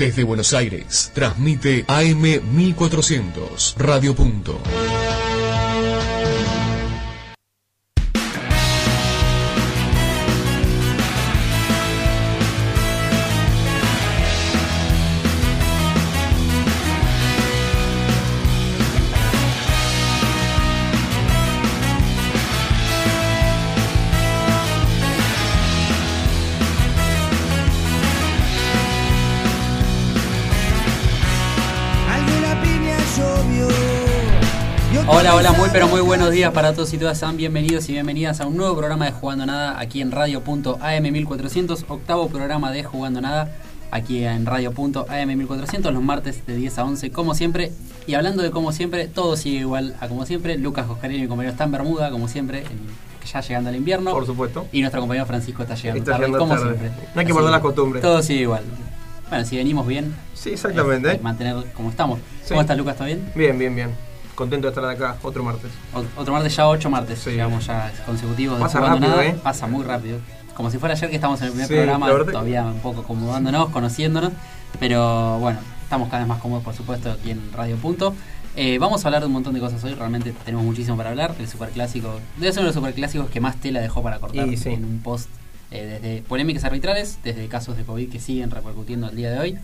Desde Buenos Aires, transmite AM 1400, Radio Punto. Muy pero muy buenos días para todos y todas. Sean bienvenidos y bienvenidas a un nuevo programa de Jugando Nada aquí en Radio.am 1400, octavo programa de Jugando Nada aquí en Radio.am 1400, los martes de 10 a 11, como siempre. Y hablando de como siempre, todo sigue igual a como siempre. Lucas Oscarini, mi compañero, está en Bermuda, como siempre, ya llegando al invierno. Por supuesto. Y nuestro compañero Francisco está llegando Está tarde, llegando como tarde. siempre. No hay que perder las costumbres. Todo sigue igual. Bueno, si venimos bien, Sí, exactamente. eh, mantener como estamos. Sí. ¿Cómo estás, Lucas? ¿Todo bien? Bien, bien, bien. Contento de estar de acá, otro martes. Otro martes ya, ocho martes. Sí. Llevamos ya consecutivos Pasa rápido, Nada. ¿eh? Pasa muy rápido. Como si fuera ayer que estamos en el primer Sí, programa, todavía un poco acomodándonos, conociéndonos. Pero bueno, estamos cada vez más cómodos, por supuesto, aquí en Radio Punto. Eh, vamos a hablar de un montón de cosas hoy, realmente tenemos muchísimo para hablar. El superclásico, debe ser uno de los superclásicos que más tela dejó para cortar Y sí. en un post. eh, desde polémicas arbitrales, desde casos de COVID que siguen repercutiendo al día de hoy,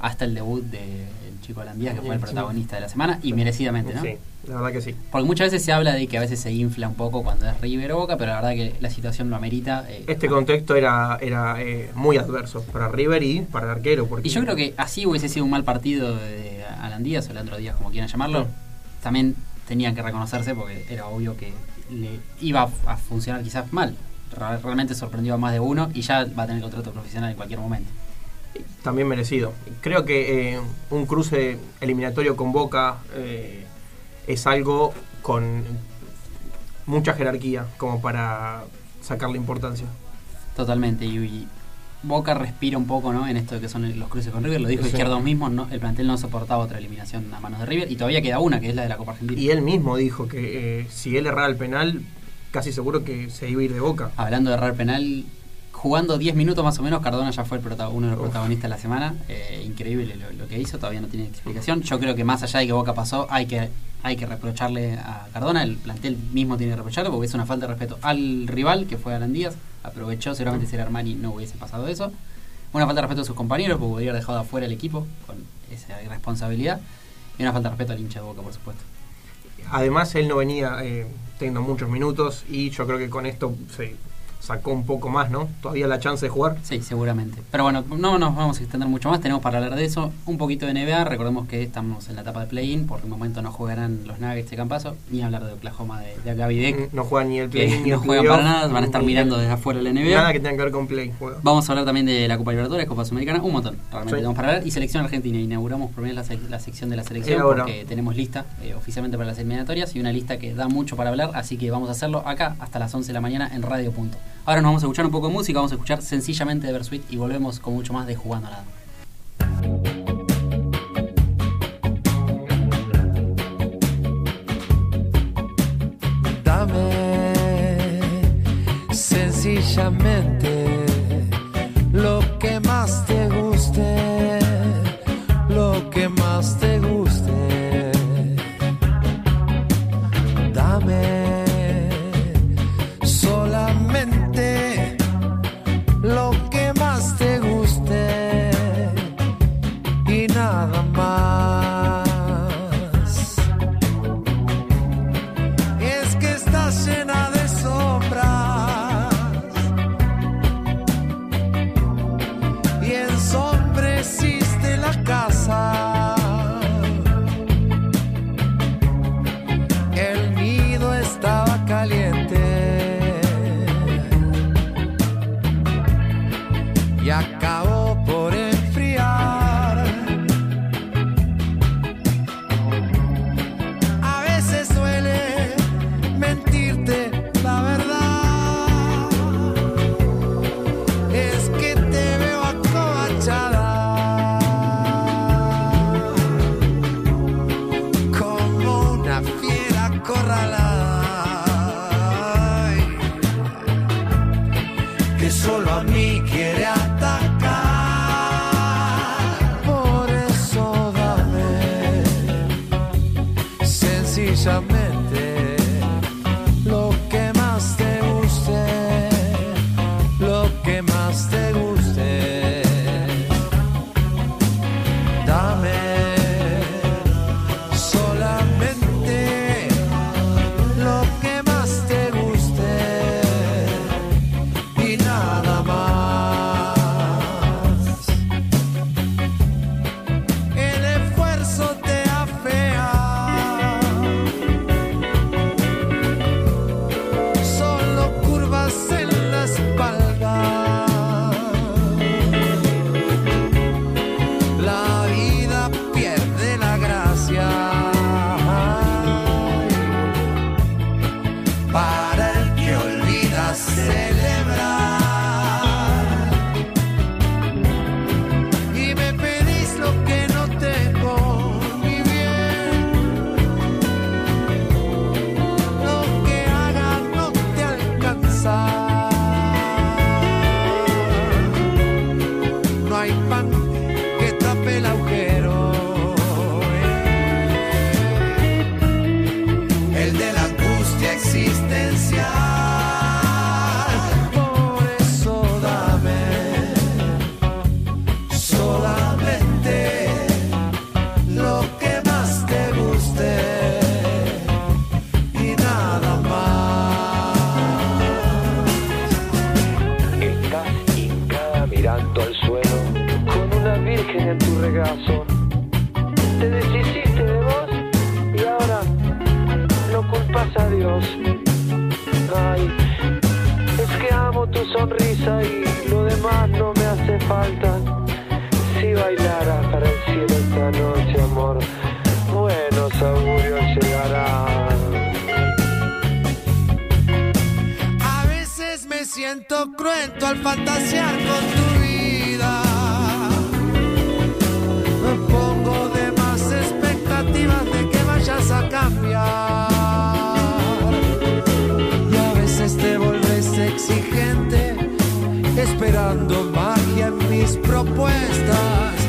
hasta el debut del chico Alandía, que fue el protagonista de la semana, y merecidamente, ¿no? Sí, la verdad que sí. Porque muchas veces se habla de que a veces se infla un poco cuando es River o Boca, pero la verdad que la situación lo amerita. eh, Este contexto era, era eh, muy adverso para River y para el arquero. Porque y yo creo que así hubiese sido un mal partido de Alan Díaz o Leandro Díaz, como quieran llamarlo. Sí. También tenían que reconocerse porque era obvio que le iba a- funcionar quizás mal. Realmente sorprendió a más de uno y ya va a tener contrato profesional en cualquier momento. También merecido. Creo que eh, un cruce eliminatorio con Boca eh, es algo con mucha jerarquía como para sacarle importancia. Totalmente. Y, Boca respira un poco ¿no? en esto de que son los cruces con River. Lo dijo Sí. Izquierdos mismos, ¿no? el plantel no soportaba otra eliminación a manos de River. Y todavía queda una, que es la de la Copa Argentina. Y él mismo dijo que eh, si él errara el penal, casi seguro que se iba a ir de Boca. Hablando de errar penal, jugando 10 minutos más o menos, Cardona ya fue el uno de los Uf. protagonistas de la semana. Eh, increíble lo, lo que hizo, todavía no tiene explicación. Yo creo que más allá de que Boca pasó, hay que, hay que reprocharle a Cardona. El plantel mismo tiene que reprocharle porque es una falta de respeto al rival, que fue Alan Díaz. Aprovechó, seguramente si era Armani no hubiese pasado eso. Una falta de respeto a sus compañeros porque hubiera dejado afuera el equipo con esa irresponsabilidad. Y una falta de respeto al hincha de Boca, por supuesto. Además, él no venía eh, teniendo muchos minutos y yo creo que con esto se sacó un poco más, ¿no? Todavía la chance de jugar. Sí, seguramente. Pero bueno, no nos vamos a extender mucho más. Tenemos para hablar de eso. Un poquito de NBA. Recordemos que estamos en la etapa de play-in. Por el momento no jugarán los Nuggets de Campaso. Ni hablar de Oklahoma de, de Gaby Deck. No juega ni el Que play ni no juegan para nada. Van a estar mirando el- desde afuera la NBA. Nada que tenga que ver con play. juega. Vamos a hablar también de la Copa Libertadores, Copa Sudamericana, un montón. Realmente Sí. tenemos para hablar. Y selección argentina. Inauguramos por primera vez la, sec- la sección de la selección porque tenemos lista eh, oficialmente para las eliminatorias y una lista que da mucho para hablar. Así que vamos a hacerlo acá hasta las 11 de la mañana en Radio Punto. Ahora nos vamos a escuchar un poco de música, vamos a escuchar sencillamente de Versuit y volvemos con mucho más de Jugando a Nada. Dame sencillamente lo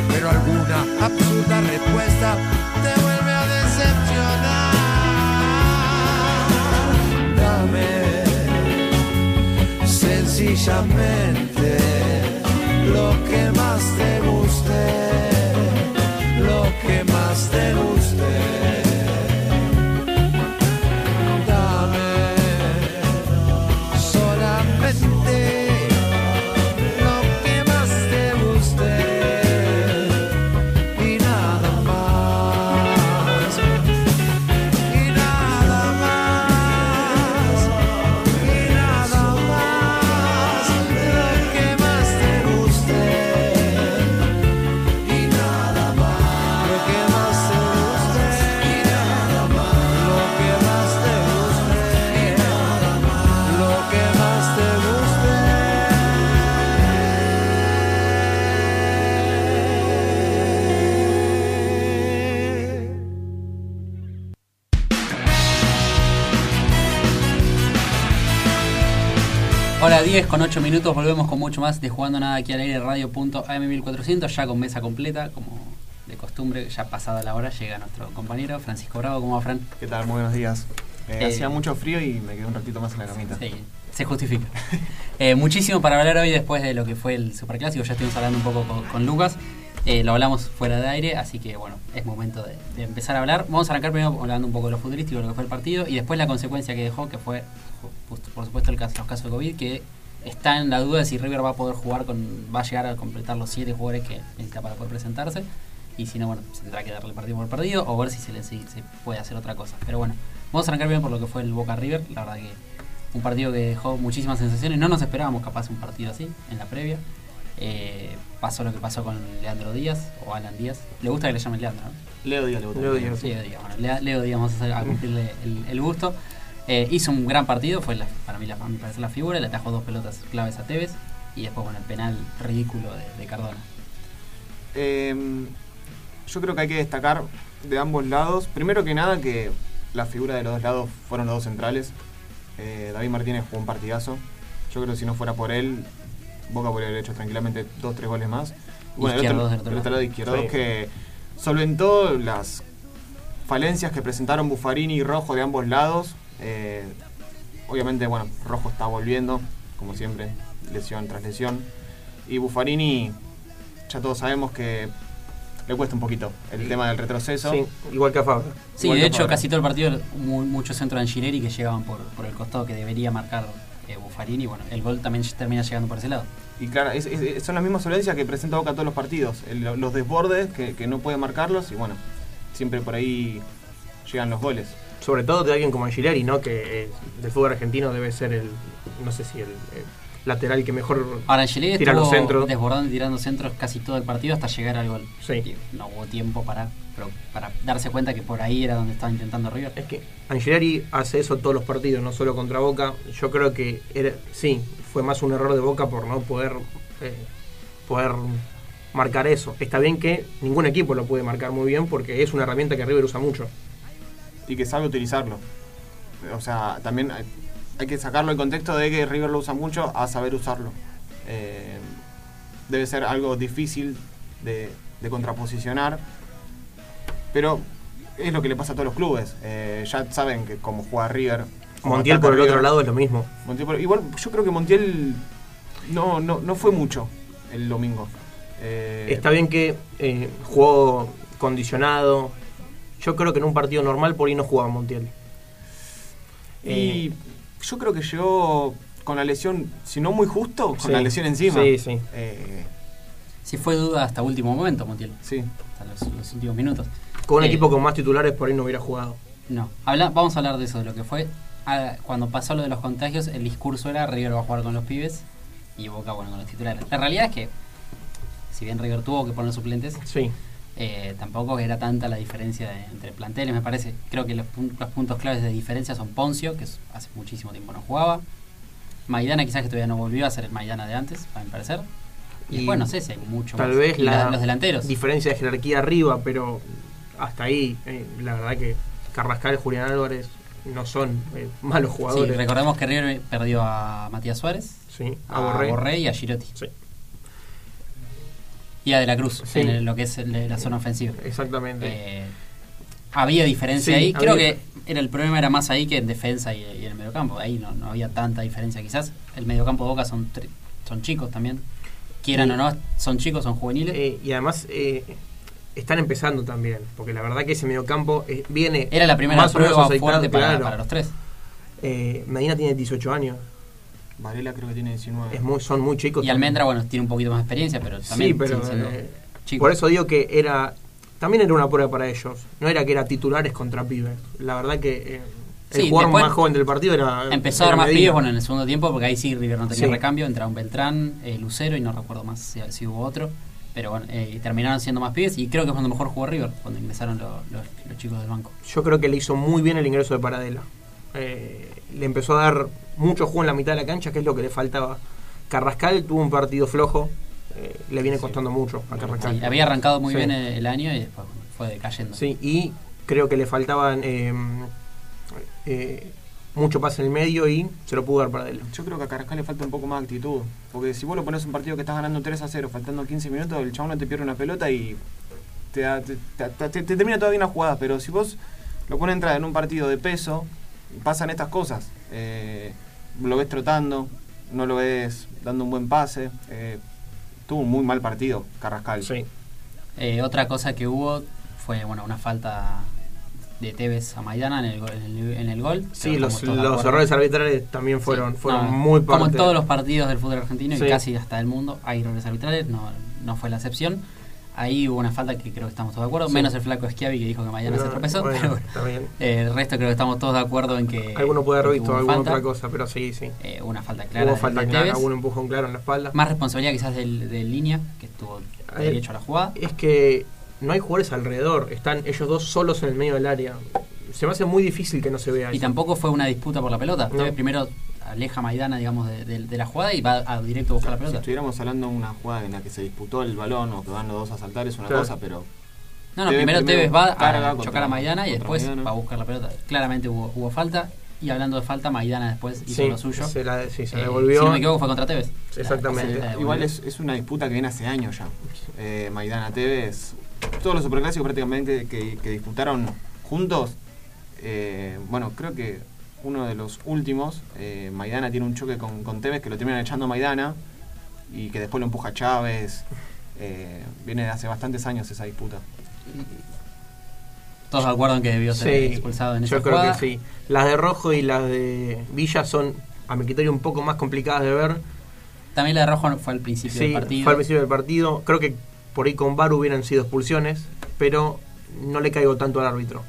Pero alguna absurda respuesta te vuelve a decepcionar. Dame sencillamente lo que más te guste, 10 con 8 minutos, volvemos con mucho más de Jugando Nada aquí al aire radio.am1400, ya con mesa completa, como de costumbre, ya pasada la hora, llega nuestro compañero Francisco Bravo, ¿cómo va Fran? ¿Qué tal? Muy buenos días. Eh, Eh, hacía mucho frío y me quedé un ratito más en la camita. Sí, se justifica. Eh, muchísimo para hablar hoy después de lo que fue el Superclásico, ya estuvimos hablando un poco con, con Lucas, lo hablamos fuera de aire, así que bueno, es momento de, de empezar a hablar. Vamos a arrancar primero hablando un poco de lo futbolístico, de lo que fue el partido, y después la consecuencia que dejó, que fue, por supuesto, el caso, los casos de COVID, que está en la duda de si River va a poder jugar con, va a llegar a completar los siete jugadores que necesita para poder presentarse. Y si no, bueno, se tendrá que darle partido por partido o ver si se le si se puede hacer otra cosa. Pero bueno, vamos a arrancar bien por lo que fue el Boca River. La verdad que un partido que dejó muchísimas sensaciones. No nos esperábamos capaz un partido así en la previa. Eh, pasó lo que pasó con Leandro Díaz o Alan Díaz. Le gusta que le llamen Leandro, ¿no? Leo Díaz le votó. Leo Díaz. Leo Díaz. Bueno, Leo, Leo Díaz vamos a, hacer- a cumplirle el, el gusto. Eh, hizo un gran partido, fue la- para mí la, a mi parecer la figura, le atajó dos pelotas claves a Tevez y después bueno el penal ridículo de, de Cardona. Eh, yo creo que hay que destacar de ambos lados. Primero que nada que la figura de los dos lados fueron los dos centrales. Eh, David Martínez jugó un partidazo. Yo creo que si no fuera por él, Boca podría haber hecho tranquilamente dos, tres goles más. Izquierdos el otro, el lado. otro lado izquierdo Sí. que solventó las falencias que presentaron Buffarini y Rojo de ambos lados. Eh, obviamente, bueno, Rojo está volviendo, como siempre, lesión tras lesión. Y Buffarini, ya todos sabemos que le cuesta un poquito el tema del retroceso. Sí, igual que a Fabra. Sí, Igual de hecho, Fabra. casi todo el partido, mu- muchos centros de Angileri que llegaban por, por el costado que debería marcar eh, Buffarini. Bueno, el gol también termina llegando por ese lado. Y claro, es- es- son las mismas solencias que presenta Boca todos los partidos. El- los desbordes que, que no puede marcarlos y bueno, siempre por ahí llegan los goles. Sobre todo de alguien como Angileri, ¿no? Que eh, del fútbol argentino debe ser el, no sé si el, el lateral que mejor Ahora, Angeleri tira los centros. desbordando y tirando centros casi todo el partido hasta llegar al gol. Sí. No hubo tiempo para, pero para darse cuenta que por ahí era donde estaba intentando River. Es que Angileri hace eso todos los partidos, no solo contra Boca. Yo creo que era, sí, fue más un error de Boca por no poder eh, poder marcar eso. Está bien que ningún equipo lo puede marcar muy bien porque es una herramienta que River usa mucho. Y que sabe utilizarlo. O sea, también hay, hay que sacarlo del contexto de que River lo usa mucho a saber usarlo. Eh, debe ser algo difícil de, de contraposicionar. Pero es lo que le pasa a todos los clubes. Eh, ya saben que como juega River. Montiel por el otro lado es lo mismo. Montiel por- igual yo creo que Montiel no, no, no fue mucho el domingo. Eh, Está bien que jugó condicionado. Yo creo que en un partido normal por ahí no jugaba Montiel. Y Eh, yo creo que llegó con la lesión, si no muy justo, con Sí. la lesión encima. Sí, sí. Eh, Sí fue duda hasta último momento, Montiel. sí. Hasta los, los últimos minutos. con un Eh, equipo con más titulares por ahí no hubiera jugado. No, Habla- vamos a hablar de eso, de lo que fue. Ah, cuando pasó lo de los contagios, el discurso era River va a jugar con los pibes y Boca, bueno, con los titulares. La realidad es que, si bien River tuvo que poner suplentes, Sí. Eh, tampoco era tanta la diferencia de- entre planteles, me parece. Creo que los, pun- los puntos claves de diferencia son Poncio, que hace muchísimo tiempo no jugaba. Maidana quizás que todavía no volvió a ser el Maidana de antes, a mi parecer. Y, Y después no sé si hay mucho Tal más. vez la- la los delanteros. diferencia de jerarquía arriba, pero hasta ahí, eh, la verdad que Carrascal y Julián Álvarez no son eh, malos Sí, jugadores. recordemos que River perdió a Matías Suárez, Sí, a a Borré. Borré y a Girotti. Sí, Y De la Cruz, Sí. en el- lo que es el la zona ofensiva. exactamente. Eh, había diferencia Sí, ahí. Creo había- que era el problema era más ahí que en defensa y, y en el mediocampo. Ahí no, no había tanta diferencia quizás. El mediocampo de Boca son, son chicos también. Quieran Sí. o no, son chicos, son juveniles. Eh, y además eh, están empezando también, porque la verdad que ese mediocampo eh, viene era la primera más prueba fuerte para, claro. para los tres. Eh, Medina tiene 18 años, Varela creo que tiene 19. es muy, son muy chicos. Y también. Almendra, bueno, tiene un poquito más de experiencia, pero también Sí, pero eh, por eso digo que era también era una prueba para ellos. No era que era titulares contra pibes. La verdad que eh, el Sí, jugador más joven del partido era Empezó a era dar más pibes bueno, en el segundo tiempo, porque ahí sí River no tenía Sí. recambio. Entraba un Beltrán, eh, Lucero y no recuerdo más si, si hubo otro. Pero bueno, eh, y terminaron siendo más pibes y creo que es cuando mejor jugó River, cuando ingresaron lo- los, los chicos del banco. Yo creo que le hizo muy bien el ingreso de Paradela. Eh, le empezó a dar mucho juego en la mitad de la cancha, que es lo que le faltaba. Carrascal tuvo un partido flojo, eh, le viene costando mucho a Carrascal. Sí, había arrancado muy Sí. bien el, el año y después fue decayendo. Sí, y creo que le faltaban eh, eh, mucho pase en el medio y se lo pudo dar Paradela. Yo creo que a Carrascal le falta un poco más de actitud. Porque si vos lo pones un partido que estás ganando 3 a 0, faltando 15 minutos, el chabón no te pierde una pelota y te, da- te, te- te- te termina todavía una jugada. Pero si vos lo pones a entrar en un partido de peso, pasan estas cosas. Eh, lo ves trotando, no lo ves dando un buen pase. Eh, tuvo un muy mal partido Carrascal. Sí. Eh, otra cosa que hubo fue bueno una falta de Tevez a Maidana en el, gol- en el, en el gol. Sí, Pero los, los errores arbitrales también fueron, Sí, fueron no, muy Como en todos los partidos del fútbol argentino Sí. y casi hasta del mundo, hay errores arbitrales, no, no fue la excepción. Ahí hubo una falta que creo que estamos todos de acuerdo, Sí. menos el flaco Schiavi que dijo que Maidana se tropezó, bueno, pero bueno, está bien. eh, el resto creo que estamos todos de acuerdo en que. Alguno puede haber visto alguna falta. otra cosa, pero sí, sí. Eh, una falta clara. Hubo falta de clara, algún empujón claro en la espalda. Más responsabilidad quizás del, del línea, que estuvo derecho a la jugada. Es que no hay jugadores alrededor, están ellos dos solos en el medio del área. Se me hace muy difícil que no se vea Y eso. tampoco fue una disputa por la pelota. No. Primero aleja Maidana, digamos, de, de- de la jugada y va a directo a buscar la Si pelota. estuviéramos hablando de una jugada en la que se disputó el balón o que van los dos a saltar es una Claro. cosa, pero No, no, Tevez primero primero Tevez va a chocar a Maidana y después Maidana. va a buscar la pelota. Claramente hubo, hubo falta. Y hablando de falta, Maidana después hizo Sí, lo suyo. se la, sí, se Eh, devolvió. Si no me equivoco, fue contra Tevez. Exactamente. La- la devolvió. Igual es, es una disputa que viene hace años ya. Eh, Maidana Tevez, todos los superclásicos prácticamente que, que disputaron juntos, eh, bueno, creo que uno de los últimos, eh, Maidana tiene un choque con, con Tevez que lo terminan echando a Maidana y que después lo empuja a Chávez. Eh, viene de hace bastantes años esa disputa. Todos de acuerdo en que debió ser Sí, expulsado en esa yo creo jugada. que sí. Las de Rojo y las de Villa son, a mi criterio, un poco más complicadas de ver. También la de Rojo fue al principio Sí, del partido. fue al principio del partido. Creo que por ahí con VAR hubieran sido expulsiones, pero no le caigo tanto al árbitro.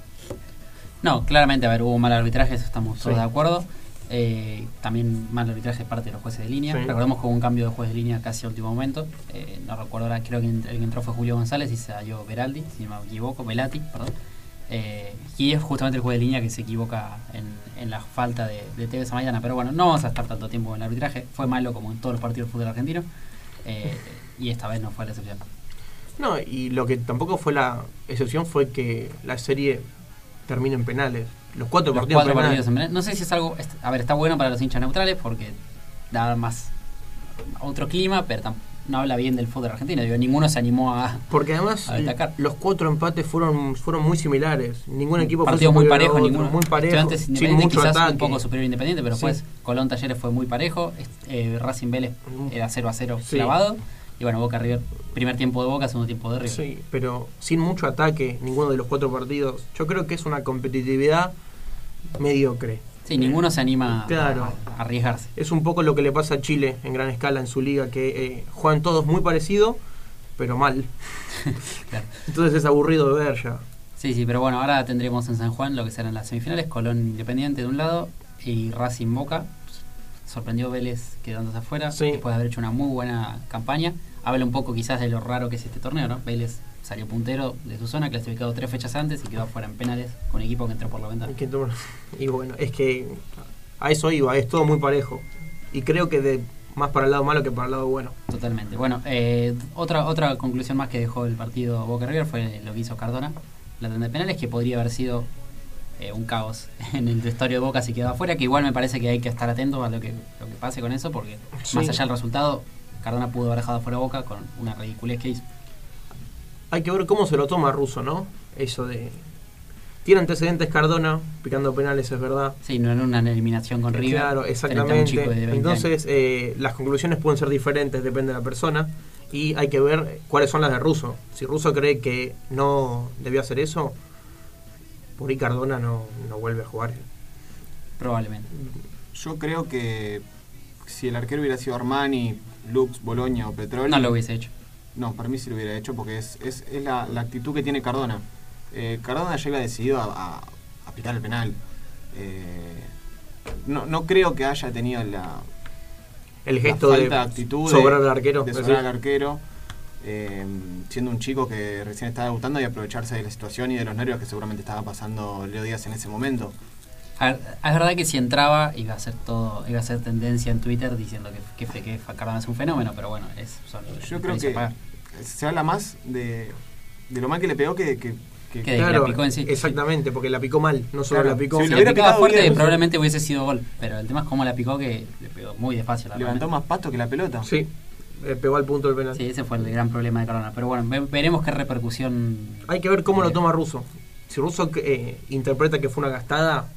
No, claramente, a ver, hubo mal arbitraje, eso estamos todos Sí. de acuerdo. Eh, también mal arbitraje de parte de los jueces de línea. Sí. Recordemos que hubo un cambio de juez de línea casi a último momento. Eh, no recuerdo ahora, creo que el que entró fue Julio González y se salió Beraldi, si no me equivoco, Velati, perdón. Eh, y es justamente el juez de línea que se equivoca en, en la falta de, de Tevez a Maidana. Pero bueno, no vamos a estar tanto tiempo en el arbitraje. Fue malo como en todos los partidos del fútbol argentino. Y esta vez no fue la excepción. No, y lo que tampoco fue la excepción fue que la serie termina en penales. Los cuatro Los partidos cuatro penales. partidos en penales. No sé si es algo. A ver, está bueno para los hinchas neutrales porque da más otro clima, pero no habla bien del fútbol argentino. Digo, ninguno se animó a. Porque además A los cuatro empates fueron fueron muy similares. Ningún equipo fue partido muy superior al parejo, otro, ninguno. muy parejo, sin Independiente mucho quizás ataque. un poco superior Independiente, pero Sí. después Colón Talleres fue muy parejo. eh, Racing Vélez era 0 a 0 Sí. clavado. Y bueno, Boca River, primer tiempo de Boca, segundo tiempo de River. Sí, pero sin mucho ataque, ninguno de los cuatro partidos. Yo creo que es una competitividad mediocre. Sí, ninguno se anima a- Claro. a, arriesgarse. Es un poco lo que le pasa a Chile en gran escala en su liga, que eh, juegan todos muy parecido, pero mal. Claro. Entonces es aburrido de ver ya. Sí, sí, pero bueno, ahora tendremos en San Juan lo que serán las semifinales, Colón Independiente de un lado y Racing Boca. Sorprendió Vélez quedándose afuera Sí. después de haber hecho una muy buena campaña. Habla un poco quizás de lo raro que es este torneo, ¿no? Vélez salió puntero de su zona, clasificado tres fechas antes y quedó afuera en penales con equipo que entró por la ventana. Y bueno, es que a eso iba, es todo muy parejo. Y creo que de más para el lado malo que para el lado bueno. Totalmente. Bueno, eh, otra otra conclusión más que dejó el partido Boca River fue lo que hizo Cardona, la tanda de penales, que podría haber sido eh, un caos en el vestuario de Boca si quedaba afuera, que igual me parece que hay que estar atento a lo que, lo que pase con eso, porque Sí. más allá del resultado, Cardona pudo haber dejado fuera Boca con una ridiculez que hizo. Hay que ver cómo se lo toma Russo, ¿no? Eso de... Tiene antecedentes Cardona, picando penales, es verdad. Sí, no en una eliminación con River. Claro, exactamente. de 20 Entonces, eh, las conclusiones pueden ser diferentes, depende de la persona. Y hay que ver cuáles son las de Russo. Si Russo cree que no debió hacer eso, por ahí Cardona no, no vuelve a jugar. probablemente. Yo creo que si el arquero hubiera sido Armani, Lux, Boloña o Petrol. No lo hubiese hecho. No, para mí sí lo hubiera hecho porque es, es, es la, la actitud que tiene Cardona. Eh, Cardona ya iba decidido a, a- a picar el penal. Eh, no, no creo que haya tenido la, El la gesto falta de de actitud sobrar al arquero. de sobrar al arquero, eh, siendo un chico que recién estaba debutando y aprovecharse de la situación y de los nervios que seguramente estaba pasando Leo Díaz en ese momento. A ver, es verdad que si entraba iba a ser todo, iba a ser tendencia en Twitter diciendo que, que, que es un fenómeno, pero bueno, es son Yo creo que pagar. se habla más de, de lo mal que le pegó que, que, que- Que- Claro, la picó en sí. exactamente, porque la picó mal, no solo Claro, la picó. si Si la hubiera picaba picado fuerte bien, probablemente hubiese sido gol, pero el tema es cómo la picó que le pegó muy despacio la levantó realmente. más pasto que la pelota. Sí, eh, pegó al punto del penal. Sí, ese fue el gran problema de Cardona. Pero bueno, ve- veremos qué repercusión. Hay que ver cómo lo toma Russo. Si Russo eh, interpreta que fue una gastada,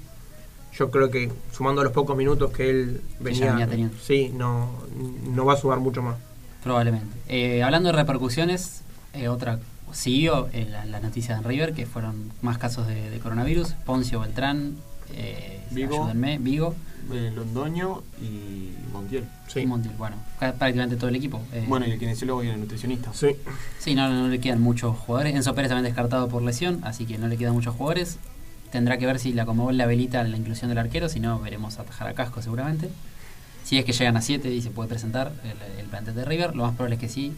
yo creo que sumando los pocos minutos que él venía, venía teniendo. sí, no, no va a sumar mucho más. Probablemente. Eh, hablando de repercusiones, eh, otra siguió eh, la, la noticia de River, que fueron más casos de, de coronavirus. Poncio Beltrán, eh, Vigo. ayúdenme, Vigo Eh, Londoño y Montiel. Sí. y Montiel. Bueno, ca- prácticamente todo el equipo. Eh, Bueno, y el kinesiólogo y el nutricionista. Sí. Sí, no, no le quedan muchos jugadores. Enzo Pérez también descartado por lesión, así que no le quedan muchos jugadores. Tendrá que ver si la acomodó la velita en la inclusión del arquero, si no, veremos atajar a Casco seguramente. Si es que llegan a 7 y se puede presentar el, el plantel de River, lo más probable es que sí.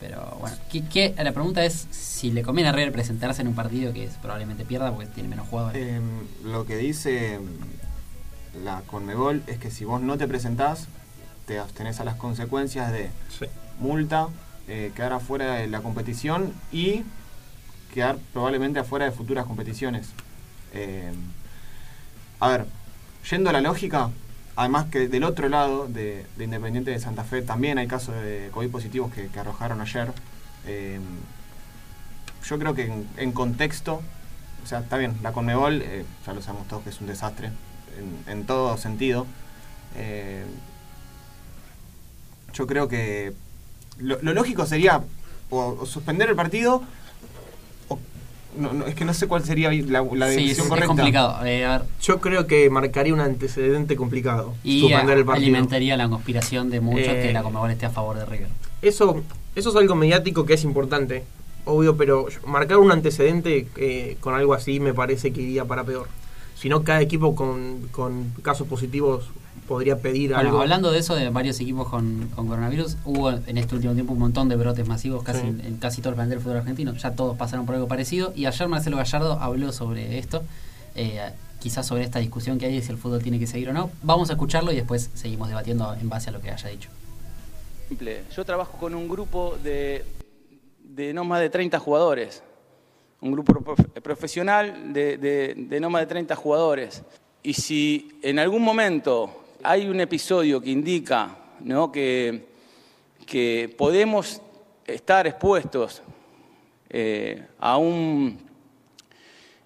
Pero bueno, ¿qué, qué- la pregunta es si le conviene a River presentarse en un partido que es- probablemente pierda porque tiene menos jugadores. Eh, lo que dice mm, la Conmebol es que si vos no te presentás, te abstenés a las consecuencias de sí. multa, eh, quedar afuera de la competición y quedar probablemente afuera de futuras competiciones. Eh, a ver, yendo a la lógica, además que del otro lado de, de Independiente de Santa Fe también hay casos de COVID positivos que, arrojaron ayer. Eh, yo creo que en, contexto o sea, está bien, la Conmebol, eh, ya lo sabemos todos que es un desastre en, en todo sentido. Yo creo que lo, lógico sería suspender el partido no, no, es que no sé cuál sería la, la Sí, es, decisión es correcta. complicado. Eh, a ver, Yo creo que marcaría un antecedente complicado. y suspender a- el partido. alimentaría la conspiración de muchos Eh, que la Conmebol esté a favor de River. Eso, eso es algo mediático que es importante, obvio, pero marcar un antecedente eh, con algo así me parece que iría para peor. Si no, cada equipo con, con casos positivos podría pedir Bueno, algo. hablando de eso, de varios equipos con, con coronavirus, hubo en este último tiempo un montón de brotes masivos casi Sí. en, en casi todo el plantel del fútbol argentino. Ya todos pasaron por algo parecido. Y ayer Marcelo Gallardo habló sobre esto, eh, quizás sobre esta discusión que hay de si el fútbol tiene que seguir o no. Vamos a escucharlo y después seguimos debatiendo en base a lo que haya dicho. simple. Yo trabajo con un grupo de, de no más de 30 jugadores. Un grupo prof- profesional de, de- de no más de 30 jugadores. Y si en algún momento hay un episodio que indica ¿no? que, podemos estar expuestos eh, a, un,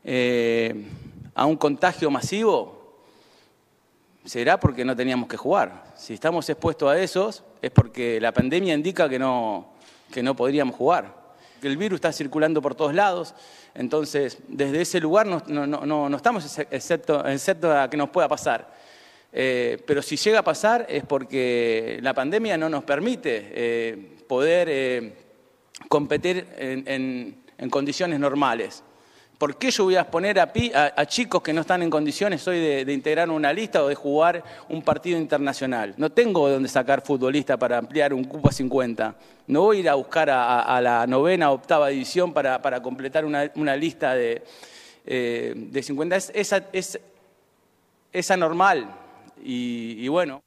eh, a un contagio masivo, será porque no teníamos que jugar. Si estamos expuestos a esos, es porque la pandemia indica que no, que no podríamos jugar. El virus está circulando por todos lados, entonces desde ese lugar no, no- no- no- estamos ex- excepto, excepto a que nos pueda pasar. Eh, pero si llega a pasar es porque la pandemia no nos permite eh, poder eh, competir en, en- condiciones normales. ¿Por qué yo voy a exponer a, pi- a- a chicos que no están en condiciones hoy de, integrar una lista o de jugar un partido internacional? No tengo de dónde sacar futbolistas para ampliar un cupo a 50. No voy a ir a buscar a, la novena o octava división para, completar una, lista de, de 50. Es, esa- es, es anormal. Y, y bueno.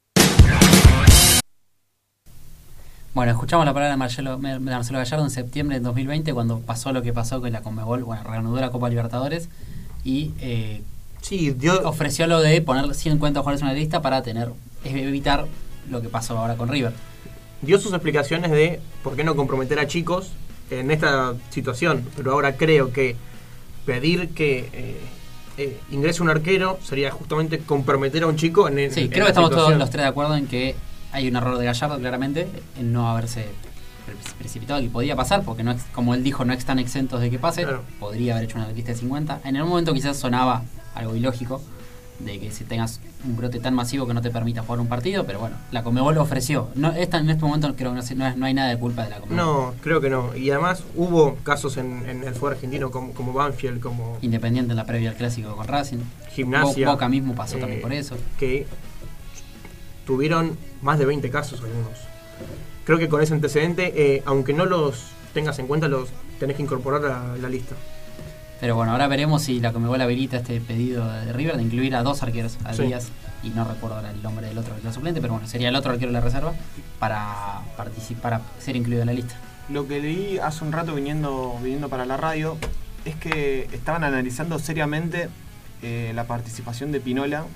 Bueno, escuchamos la palabra de Marcelo, de Marcelo Gallardo en septiembre de 2020 cuando pasó lo que pasó con la Conmebol, bueno, reanudó la Copa Libertadores y eh, Sí, dio, ofreció lo de poner 50 jugadores en una lista para tener evitar lo que pasó ahora con River. dio sus explicaciones de por qué no comprometer a chicos en esta situación, pero ahora creo que pedir que eh, eh, ingrese un arquero sería justamente comprometer a un chico en, en- Sí, en creo que estamos todos los tres de acuerdo en que hay un error de Gallardo claramente en no haberse pre- precipitado y podía pasar porque no es, como él dijo no están exentos de que pase. Claro. podría haber hecho una lista de 50 en el momento quizás sonaba algo ilógico de que si tengas un brote tan masivo que no te permita jugar un partido pero bueno la Comebol lo ofreció no esta, en este momento creo que no, no no hay nada de culpa de la Comebol No, creo que no. Y además hubo casos en, en el fútbol argentino como, como Banfield, como Independiente en la previa al clásico con Racing Gimnasia. Bo- Boca mismo pasó eh, también por eso Que tuvieron más de 20 casos algunos. Creo que con ese antecedente, eh, aunque no los tengas en cuenta, los tenés que incorporar a la lista. Pero bueno, ahora veremos si la Comebol habilita este pedido de River de incluir a dos arqueros, a Sí. Díaz y no recuerdo ahora el nombre del otro arquero suplente, pero bueno, sería el otro arquero de la reserva para participar, para ser incluido en la lista. Lo que leí hace un rato viniendo, viniendo para la radio es que estaban analizando seriamente eh, la participación de Pinola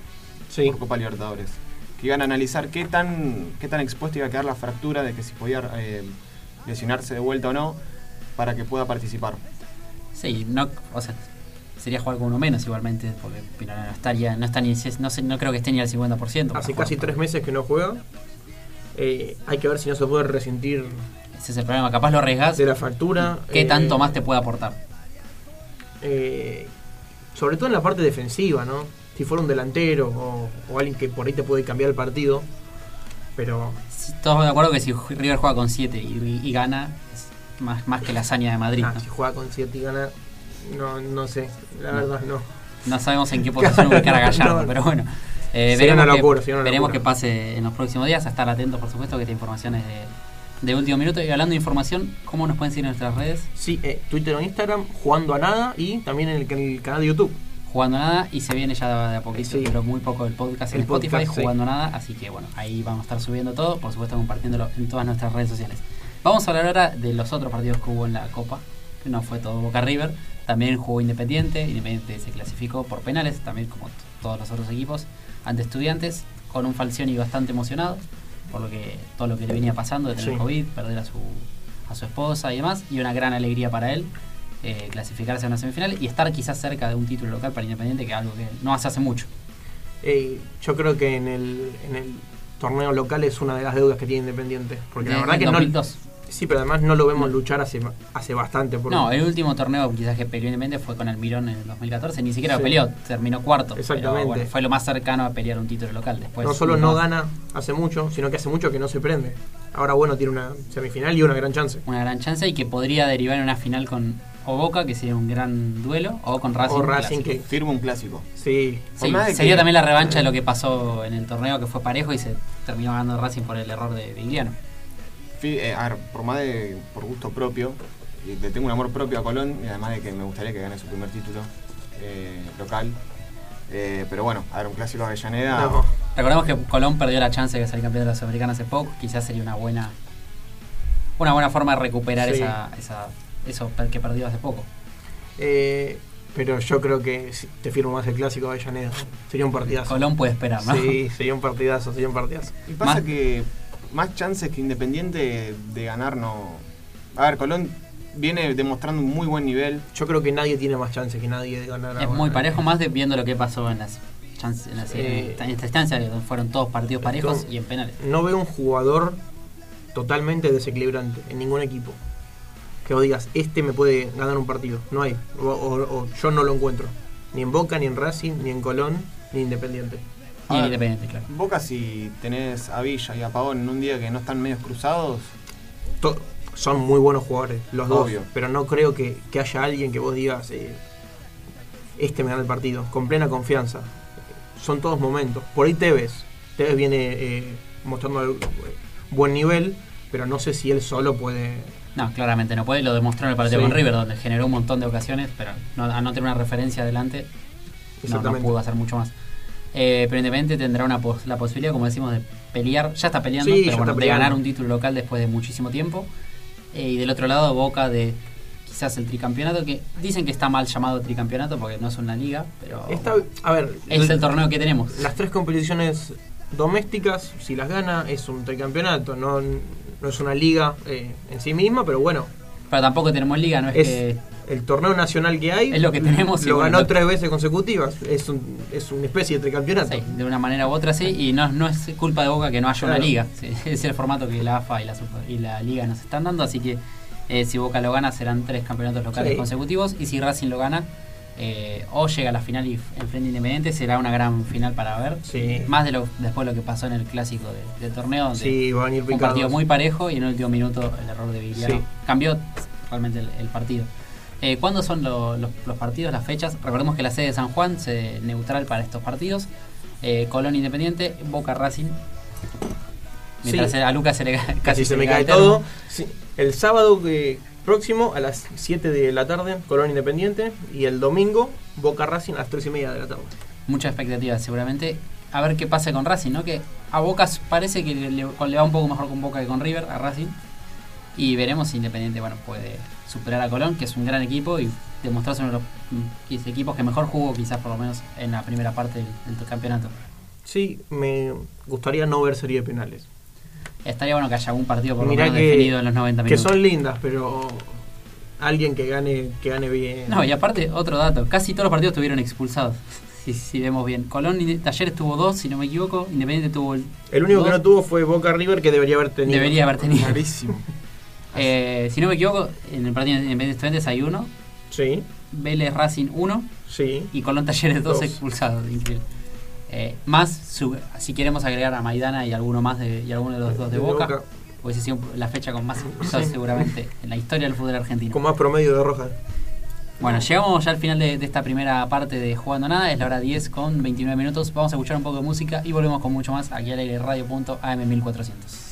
Sí. por Copa Libertadores. Que iban a analizar qué tan, qué tan expuesta iba a quedar la fractura de que si podía eh, lesionarse de vuelta o no para que pueda participar. Sí, no, o sea, sería jugar con uno menos igualmente, porque no estaría, no está ni, no, sé, no creo que esté ni al 50%. para Hace jugar. casi tres meses que no juega. Eh, hay que ver si no se puede resentir Ese es el problema, capaz lo arriesgas. de la fractura. ¿Qué eh, tanto más te puede aportar? eh, sobre todo en la parte defensiva, ¿no? Si fuera un delantero o, o alguien que por ahí te puede cambiar el partido. Pero Todos de acuerdo que si River juega con 7 y, y gana, es más, más que la hazaña de Madrid. ah, ¿no? si juega con 7 y gana, no, no sé, la verdad no. No sabemos en qué posición ubicar a Gallardo, pero bueno. eh, veremos que- locura, una veremos qué pase en los próximos días. A estar atentos, por supuesto, que esta información es de, de último minuto. Y hablando de información, ¿cómo nos pueden seguir en nuestras redes? Sí, eh, Twitter o Instagram, jugando a nada y también en el, en el canal de YouTube. Jugando Nada y se viene ya de a poquito, Sí. pero muy poco el podcast en El Spotify, podcast, sí. Jugando Nada. Así que bueno, ahí vamos a estar subiendo todo, por supuesto compartiéndolo en todas nuestras redes sociales. Vamos a hablar ahora de los otros partidos que hubo en la Copa, que no fue todo Boca River. También jugó Independiente, Independiente se clasificó por penales, también como todos los otros equipos, ante estudiantes, con un Falcioni bastante emocionado, por lo que todo lo que le venía pasando de tener Sí. COVID, perder a su, a su esposa y demás, y una gran alegría para él. eh, clasificarse a una semifinal y estar quizás cerca de un título local para Independiente, que es algo que no hace hace mucho. Eh, yo creo que en el, en el torneo local es una de las deudas que tiene Independiente. Porque la De- verdad en que no. 2002. Sí, pero además no lo vemos luchar hace, hace bastante. Por, No, el último torneo quizás que peleó Independiente fue con el Mirón en el 2014, ni siquiera Sí. peleó, terminó cuarto. pero Exactamente. bueno, fue lo más cercano a pelear un título local. Después no solo no más. gana hace mucho, sino que hace mucho que no se prende. Ahora, bueno, tiene una semifinal y una gran chance. Una gran chance y que podría derivar en una final con o Boca, que sería un gran duelo, o con Racing. o Racing, que Firma un clásico. sí. De sería que- también la revancha de lo que pasó en el torneo que fue parejo y se terminó ganando Racing por el error de. Fi- eh, a ver, por más de por gusto propio, y le tengo un amor propio a Colón, y además de que me gustaría que gane su primer título eh, local. Eh, pero bueno, a ver, un clásico de Avellaneda. No. Recordemos que Colón perdió la chance de salir campeón de la Sudamericana hace poco, quizás sería una buena una buena forma de recuperar Sí. esa, esa, eso que perdió hace poco. Eh, pero yo creo que sí, te firmo más el clásico de Avellaneda. Sería un partidazo. Colón puede esperar, ¿no? Sí, sería un partidazo, sería un partidazo. Y pasa Más- que más chances que Independiente de ganar no. A ver, Colón viene demostrando un muy buen nivel. Yo creo que nadie tiene más chance que nadie de ganar. Es muy parejo, más de viendo lo que pasó en las chance- en, las- Eh, en esta instancia, que fueron todos partidos parejos y en penales. No veo un jugador totalmente desequilibrante en ningún equipo. Que vos digas, este me puede ganar un partido. No hay. O, o- o yo no lo encuentro. Ni en Boca, ni en Racing, ni en Colón, ni Independiente. Y A en ver, Independiente, claro. Boca, si tenés a Villa y a Pavón en un día que no están medios cruzados, To- son muy buenos jugadores, los Obvio. dos. Pero no creo que, que haya alguien que vos digas, eh, este me gana el partido. Con plena confianza. Son todos momentos. Por ahí Tevez. Tevez viene eh, mostrando el- buen nivel, pero no sé si él solo puede No, claramente no puede. Lo demostró en el partido Sí. con River, donde generó un montón de ocasiones, pero no, a no tener una referencia adelante, no, pudo hacer mucho más. Eh, pero Independiente tendrá una pos- la posibilidad, como decimos, de pelear. Ya está peleando, Sí, pero bueno, de ganar un título local después de muchísimo tiempo. Eh, y del otro lado, Boca de quizás el tricampeonato, que dicen que está mal llamado tricampeonato porque no es una liga, pero Está, a ver, es el torneo que tenemos. las tres competiciones domésticas, si las gana, es un tricampeonato, no, no es una liga eh, en sí misma, pero bueno, Pero tampoco tenemos liga, no es, es que el torneo nacional que hay. Es lo que tenemos Lo ganó tres veces consecutivas, es, un, es una especie de tricampeonato. Sí, de una manera u otra sí, y no, no es culpa de Boca que no haya una liga. Sí, es el formato que la AFA y la, y la Liga nos están dando, así que eh, si Boca lo gana serán tres campeonatos locales Sí. consecutivos, y si Racing lo gana eh, o llega a la final y enfrente Independiente, será una gran final para ver. Sí. Más de lo después de lo que pasó en el clásico de- torneo, donde Sí, van a ir un partido muy parejo y en el último minuto el error de Vigliano cambió realmente el, el partido. Eh, ¿Cuándo son lo- los, los partidos, las fechas? Recordemos que la sede de San Juan se neutral para estos partidos. Eh, Colón Independiente, Boca Racing. Mientras Sí. a Lucas se le casi, Casi se me cae todo. Sí, El sábado que próximo a las 7 de la tarde, Colón Independiente. Y el domingo, Boca Racing a las 3 y media de la tarde. Muchas expectativas, seguramente. A ver qué pasa con Racing, ¿no? Que a Boca parece que le, le va un poco mejor con Boca que con River, a Racing. Y veremos si Independiente, bueno, puede superar a Colón, que es un gran equipo y demostrarse uno de los mm, equipos que mejor jugó, quizás por lo menos en la primera parte del, del campeonato. Sí, me gustaría no ver serie de penales. Estaría bueno que haya algún partido por lo menos que- definido en los 90 Que minutos. son lindas, pero alguien que gane, que gane bien. No, y aparte, otro dato, casi todos los partidos estuvieron expulsados. Si, si vemos bien. Colón y ayer tuvo dos, si no me equivoco. Independiente tuvo el. El único que no tuvo fue Boca River, que debería haber tenido. Debería haber tenido. clarísimo. Eh, si no me equivoco, en el partido de Independiente hay uno. Sí. Vélez Racing 1. Sí. Y Colón Talleres 2 expulsados. Eh, más, su, si queremos agregar a Maidana y alguno más de, y alguno de los dos de, Boca, Boca. hubiese sido la fecha con más expulsados seguramente en la historia del fútbol argentino. Con más promedio de roja. Bueno, llegamos ya al final de, esta primera parte de Jugando Nada, es la hora 10 con 29 minutos. Vamos a escuchar un poco de música y volvemos con mucho más aquí al aire radio.am1400.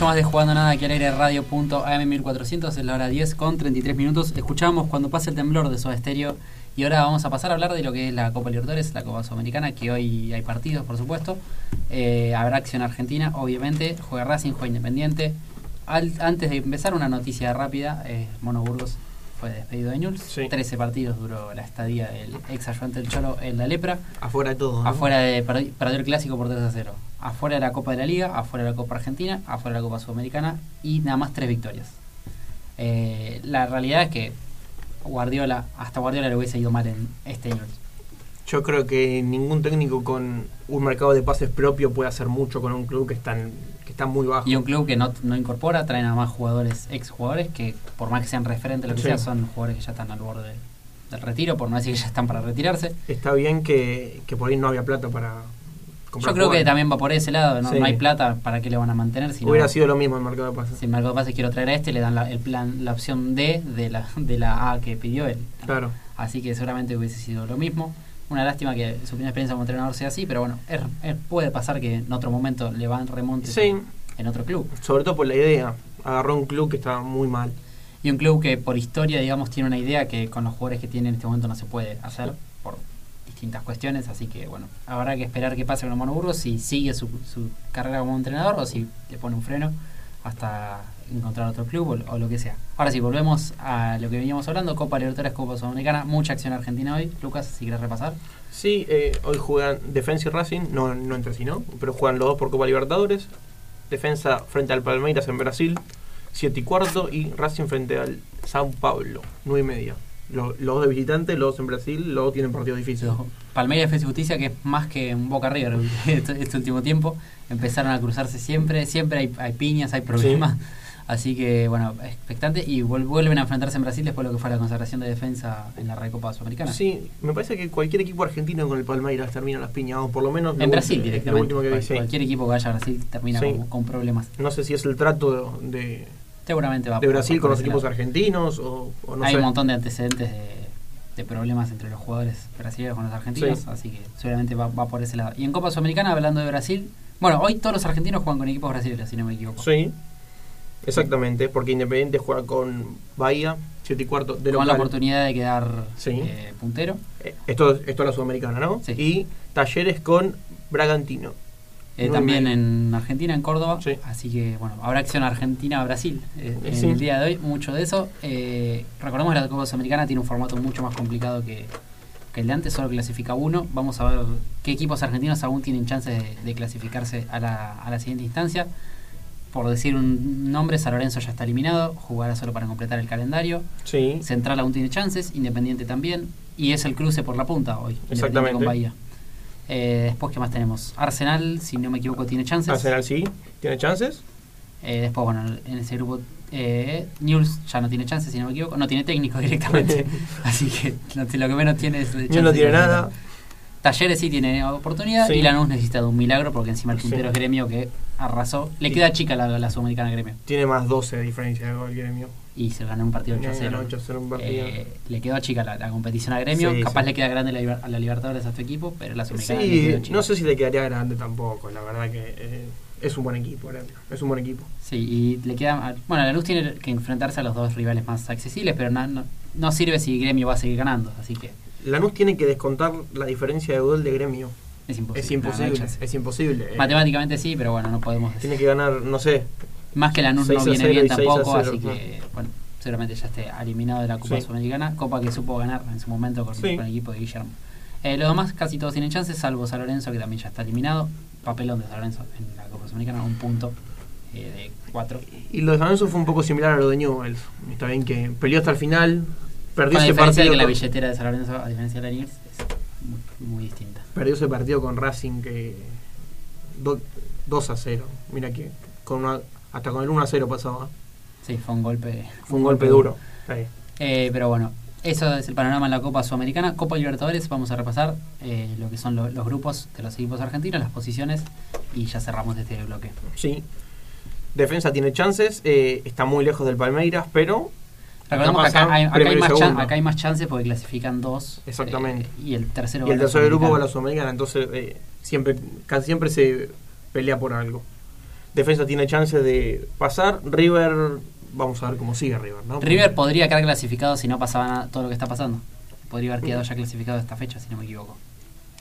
mucho más de Jugando Nada aquí al aire radio.am 1400 en la hora 10 con 33 minutos. Escuchamos cuando pase el temblor de Soda Stereo y ahora vamos a pasar a hablar de lo que es la Copa Libertadores, la Copa Sudamericana, que hoy hay partidos, por supuesto. Eh, habrá acción argentina, obviamente. Juega Racing, juega Independiente. Al- antes de empezar, una noticia rápida. eh, Mono Burgos fue despedido de Newell's. Sí. 13 partidos duró la estadía del ex ayudante del Cholo en la Lepra. Afuera de todo. ¿no? Afuera de perdi- perdió el clásico por 3 a 0. Afuera de la Copa de la Liga, afuera de la Copa Argentina, afuera de la Copa Sudamericana y nada más tres victorias. Eh, la realidad es que Guardiola, hasta Guardiola le hubiese ido mal en este año. Yo creo que ningún técnico con un mercado de pases propio puede hacer mucho con un club que está, que está muy bajo. Y un club que no, no incorpora, trae nada más jugadores, ex jugadores, que por más que sean referentes, lo que Sí. sea, son jugadores que ya están al borde del retiro, por no decir que ya están para retirarse. Está bien que, que por ahí no había plata para Yo creo que también va por ese lado, no, Sí. no hay plata, ¿para qué le van a mantener? Si no- Hubiera sido lo mismo el mercado de pases. Si Marco Paz quiero traer a este, le dan la, el plan, la opción D de la, de la A que pidió él. Claro. Así que seguramente hubiese sido lo mismo. Una lástima que su primera experiencia como entrenador sea así, pero bueno, es- es- puede pasar que en otro momento le van remontes Sí. en otro club. Sobre todo por la idea. Agarró un club que estaba muy mal. Y un club que por historia, digamos, tiene una idea que con los jugadores que tiene en este momento no se puede hacer distintas cuestiones. Así que bueno, habrá que esperar qué pasa con el Mono Burgos, si sigue su, su carrera como entrenador o si le pone un freno. hasta encontrar otro club o, o lo que sea. Ahora sí, volvemos a lo que veníamos hablando, Copa Libertadores, Copa Sudamericana, mucha acción argentina hoy. Lucas, si quieres repasar. Sí, eh, hoy juegan Defensa y Racing, no, no entre sí, ¿no? Pero juegan los dos por Copa Libertadores. Defensa frente al Palmeiras en Brasil, 7 y cuarto. Y Racing frente al Sao Paulo, 9 y media. Los, los de visitante, los en Brasil, los dos tienen partidos difíciles. Palmeiras Defensa y Justicia, que es más que un Boca River este, este último tiempo, empezaron a cruzarse siempre, siempre hay, hay piñas, hay problemas. Así que, bueno, expectante. Y vuel- vuelven a enfrentarse en Brasil después de lo que fue la consagración de defensa en la Recopa Sudamericana. Sí, me parece que cualquier equipo argentino con el Palmeiras termina las piñas, o por lo menos En Brasil directamente. último que vi, Cual- sí. Cualquier equipo que vaya a Brasil termina Sí. con, con problemas. No sé si es el trato de, Seguramente va de Brasil con los equipos argentinos o, o no Hay sé. un montón de antecedentes de, de problemas entre los jugadores brasileños con los argentinos, Sí. así que seguramente va, va por ese lado. Y en Copa Sudamericana, hablando de Brasil, bueno, hoy todos los argentinos juegan con equipos brasileños, si no me equivoco. Sí, exactamente, porque Independiente juega con Bahía, 7 y cuarto de con la oportunidad de quedar Sí. eh, puntero. Eh, Esto, esto es la Sudamericana, ¿no? Sí. Y Talleres con Bragantino. Eh, también en Argentina, en Córdoba. Sí. Así que, bueno, habrá acción Argentina-Brasil eh, en el día de hoy, mucho de eso. Eh, recordemos que la Copa Sudamericana tiene un formato mucho más complicado que, que el de antes, solo clasifica uno. Vamos a ver qué equipos argentinos aún tienen chances de, de clasificarse a la, a la siguiente instancia. Por decir un nombre, San Lorenzo ya está eliminado, jugará solo para completar el calendario. Sí, Central aún tiene chances, Independiente también. Y es el cruce por la punta hoy, Exactamente. con Bahía. Eh, después, ¿qué más tenemos? Arsenal, si no me equivoco, tiene chances. Arsenal sí, tiene chances. Eh, después, bueno, en ese grupo, eh, News ya no tiene chances, si no me equivoco. No tiene técnico directamente. Así que lo, que menos tiene es. News no tiene nada. Talleres sí tiene oportunidad Sí. y Lanús necesita de un milagro porque encima el Sí. puntero es gremio que arrasó. Le Sí. queda chica la, la sudamericana gremio Tiene más 12 de diferencia de gol gremio. y se ganó un partido 8 a Ganó 0. 8 a 0 un partido. Eh, le quedó chica la, la competición a gremio. Capaz le queda grande la, a la Libertadores a tu equipo, pero la sudamericana Sí, no sé si le quedaría grande tampoco, la verdad que eh, es un buen equipo, Gremio, es un buen equipo. Sí, y le queda. Bueno, la luz tiene que enfrentarse a los dos rivales más accesibles, pero no, no, no sirve si Gremio va a seguir ganando, así que Lanús tiene que descontar la diferencia de gol de Gremio. es imposible. Es no, no hay imposible, chance. es imposible. eh, Matemáticamente sí, pero bueno, no podemos decir. tiene que ganar, no sé, Más que Lanús 6 no viene 0 bien y 6 a tampoco, 0, así que, bueno, seguramente ya esté eliminado de la Copa Sí. Sudamericana. Copa que supo ganar en su momento con, Sí. con el equipo de Guillermo. Eh, los demás casi todos tienen chances, salvo San Lorenzo, que también ya está eliminado. Papelón de San Lorenzo en la Copa Sudamericana, un punto eh, de cuatro. Y lo de San Lorenzo fue un poco similar a lo de Newell's. Está bien que peleó hasta el final, perdió Con ese diferencia de partido. que la billetera de San Lorenzo, a diferencia de la es muy, muy distinta. perdió ese partido con Racing que do- 2 a 0. Mira que con una, hasta con el 1 a 0 pasaba. Sí, fue un golpe. Fue un golpe duro. Sí. Eh, pero bueno, eso es el panorama en la Copa Sudamericana. Copa Libertadores, vamos a repasar eh, lo que son lo- los grupos de los equipos argentinos, las posiciones, y ya cerramos este bloque. Sí. Defensa tiene chances, eh, está muy lejos del Palmeiras, pero Recordemos que Está acá hay, acá más chan- segundo. acá hay más chances porque clasifican dos. Exactamente. eh, y el tercero y el va a la tercer grupo va a la Sudamericana. Sudamericana, entonces eh, siempre, casi siempre se pelea por algo. Defensa tiene chances de pasar, River, vamos a ver cómo sigue River, ¿no? River podría quedar clasificado si no pasaba nada, todo lo que está pasando. Podría haber quedado ya clasificado esta fecha, si no me equivoco.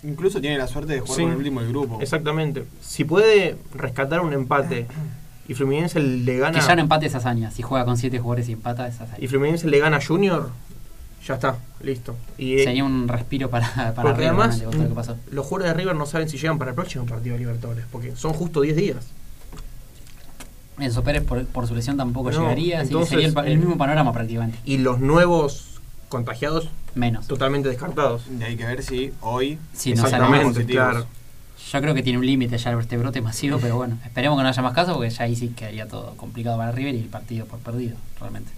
Incluso tiene la suerte de jugar Sí. con el último del grupo. Exactamente. Si puede rescatar un empate y Fluminense le gana Que ya no empate es hazaña. Si juega con siete jugadores y empata es hazaña. y Fluminense le gana a Junior, ya está, listo. Y, eh, Sería un respiro para, para porque River, además lo que pasó. los jugadores de River no saben si llegan para el próximo partido de Libertadores, porque son justo 10 días. Enzo Pérez por, por su lesión tampoco No, llegaría, así que entonces, sería el, eh, mismo panorama prácticamente. Y los nuevos contagiados Menos. totalmente descartados. Y hay que ver si hoy Sí, no Exactamente, claro. Yo creo que tiene un límite ya este brote masivo, pero bueno, esperemos que no haya más casos porque ya ahí sí quedaría todo complicado para River y el partido por perdido, realmente.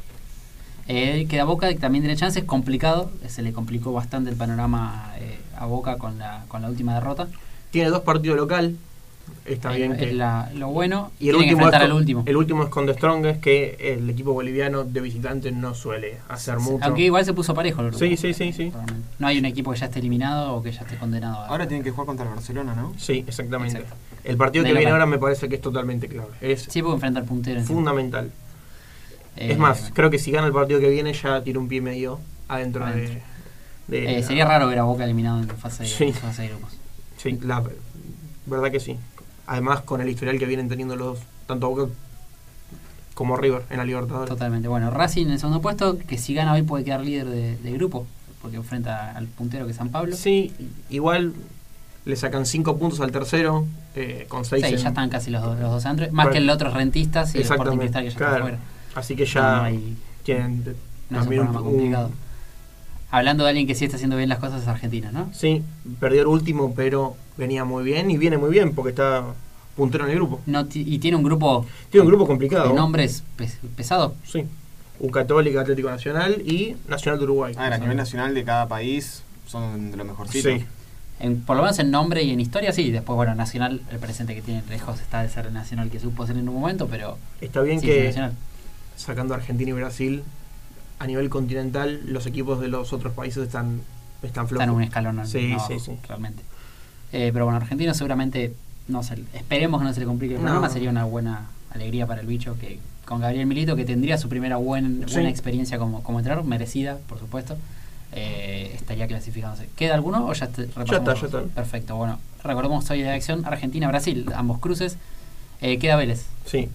Eh, queda Boca, que también tiene chances, complicado, se le complicó bastante el panorama eh, a Boca con la, con la última derrota. Tiene dos partidos local, está bien es que... la- lo bueno, y el último, es enfrentar con, al último. el último es con The Strongest, que el equipo boliviano de visitante no suele hacer mucho. Aunque igual se puso parejo el grupo. Sí, sí, sí, sí. No hay un equipo que ya esté eliminado o que ya esté condenado. a- ahora tienen que jugar contra el Barcelona, ¿no? Sí, exactamente. Exacto. El partido De que viene ahora me parece que es totalmente clave. Es Sí, porque enfrenta al puntero. fundamental. Eh, es más, creo que si gana el partido que viene ya tiene un pie medio adentro de... Adentro. de eh, sería raro ver a Boca eliminado en fase, Sí. fase de grupos. Sí, la verdad que sí. Además con el historial que vienen teniendo los tanto Boca como River en la Libertadores. Totalmente. Bueno, Racing en el segundo puesto, que si gana hoy puede quedar líder de, de grupo, porque enfrenta al puntero que es San Pablo. Sí, igual le sacan 5 puntos al tercero, eh, con 6 Sí, ya están casi los, dos- los dos Andrés, más que el otro rentistas y el Sporting Cristal que ya claro. está fuera. Así que ya no hay- tienen no es un también un, un- complicado. Hablando de alguien que sí está haciendo bien las cosas es Argentina, ¿no? Sí, perdió el último, pero venía muy bien y viene muy bien porque está puntero en el grupo. no y tiene un grupo Tiene un grupo complicado. de nombres pes- pesados. Sí. Un Católica Atlético Nacional y Nacional de Uruguay. A ver, a nivel nacional de cada país son de lo mejorcito. Sí. En, por lo menos en nombre y en historia, sí. Después, bueno, Nacional, el presente que tiene lejos está de ser el Nacional que supo ser en un momento, pero Está bien sí, es que Nacional. sacando a Argentina y Brasil, a nivel continental, los equipos de los otros países están, están flojos. Está en un escalón Sí, no, sí, sí. realmente. Eh, pero bueno, Argentino seguramente, no se, esperemos que no se le complique el No. sería una buena alegría para el bicho que con Gabriel Milito, que tendría su primera buen- buena experiencia como, como entrenador, merecida, por supuesto, eh, estaría clasificándose. ¿Queda alguno o ya te, Ya está, ya está. Perfecto, bueno, recordemos hoy de acción Argentina-Brasil, ambos cruces. Eh, queda Vélez. Sí.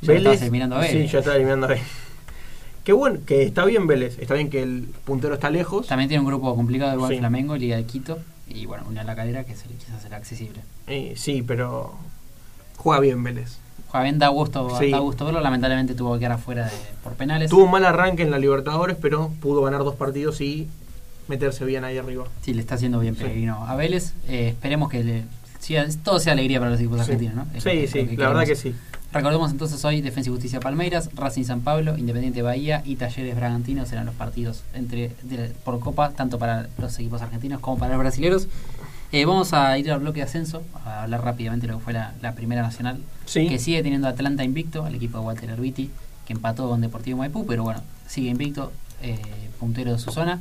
Ya lo estabas eliminando a Vélez. Sí, ya está eliminando a Vélez. Qué bueno, que está bien Vélez. Está bien que el puntero está lejos. También tiene un grupo complicado igual Sí. Flamengo, Liga de Quito y bueno, Unión La Calera que se, quizás será accesible. Eh, sí, pero juega bien Vélez. Juega bien, da gusto, Sí. da gusto verlo. Lamentablemente tuvo que quedar afuera de- por penales. Tuvo un mal arranque en la Libertadores, pero pudo ganar dos partidos y meterse bien ahí arriba. Sí, le está haciendo bien Sí. Pellegrino a Vélez. Eh, esperemos que le, siga- todo sea alegría para los equipos argentinos, ¿no? Es Sí, que- sí, que la verdad que sí. Recordemos entonces hoy Defensa y Justicia Palmeiras, Racing San Pablo, Independiente Bahía y Talleres Bragantino serán los partidos entre de- por Copa, tanto para los equipos argentinos como para los brasileños. Eh, vamos a ir al bloque de ascenso, a hablar rápidamente de lo que fue la, la primera nacional, Sí. que sigue teniendo Atlanta invicto, al equipo de Walter Erviti, que empató con Deportivo Maipú, pero bueno, sigue invicto, eh, puntero de su zona.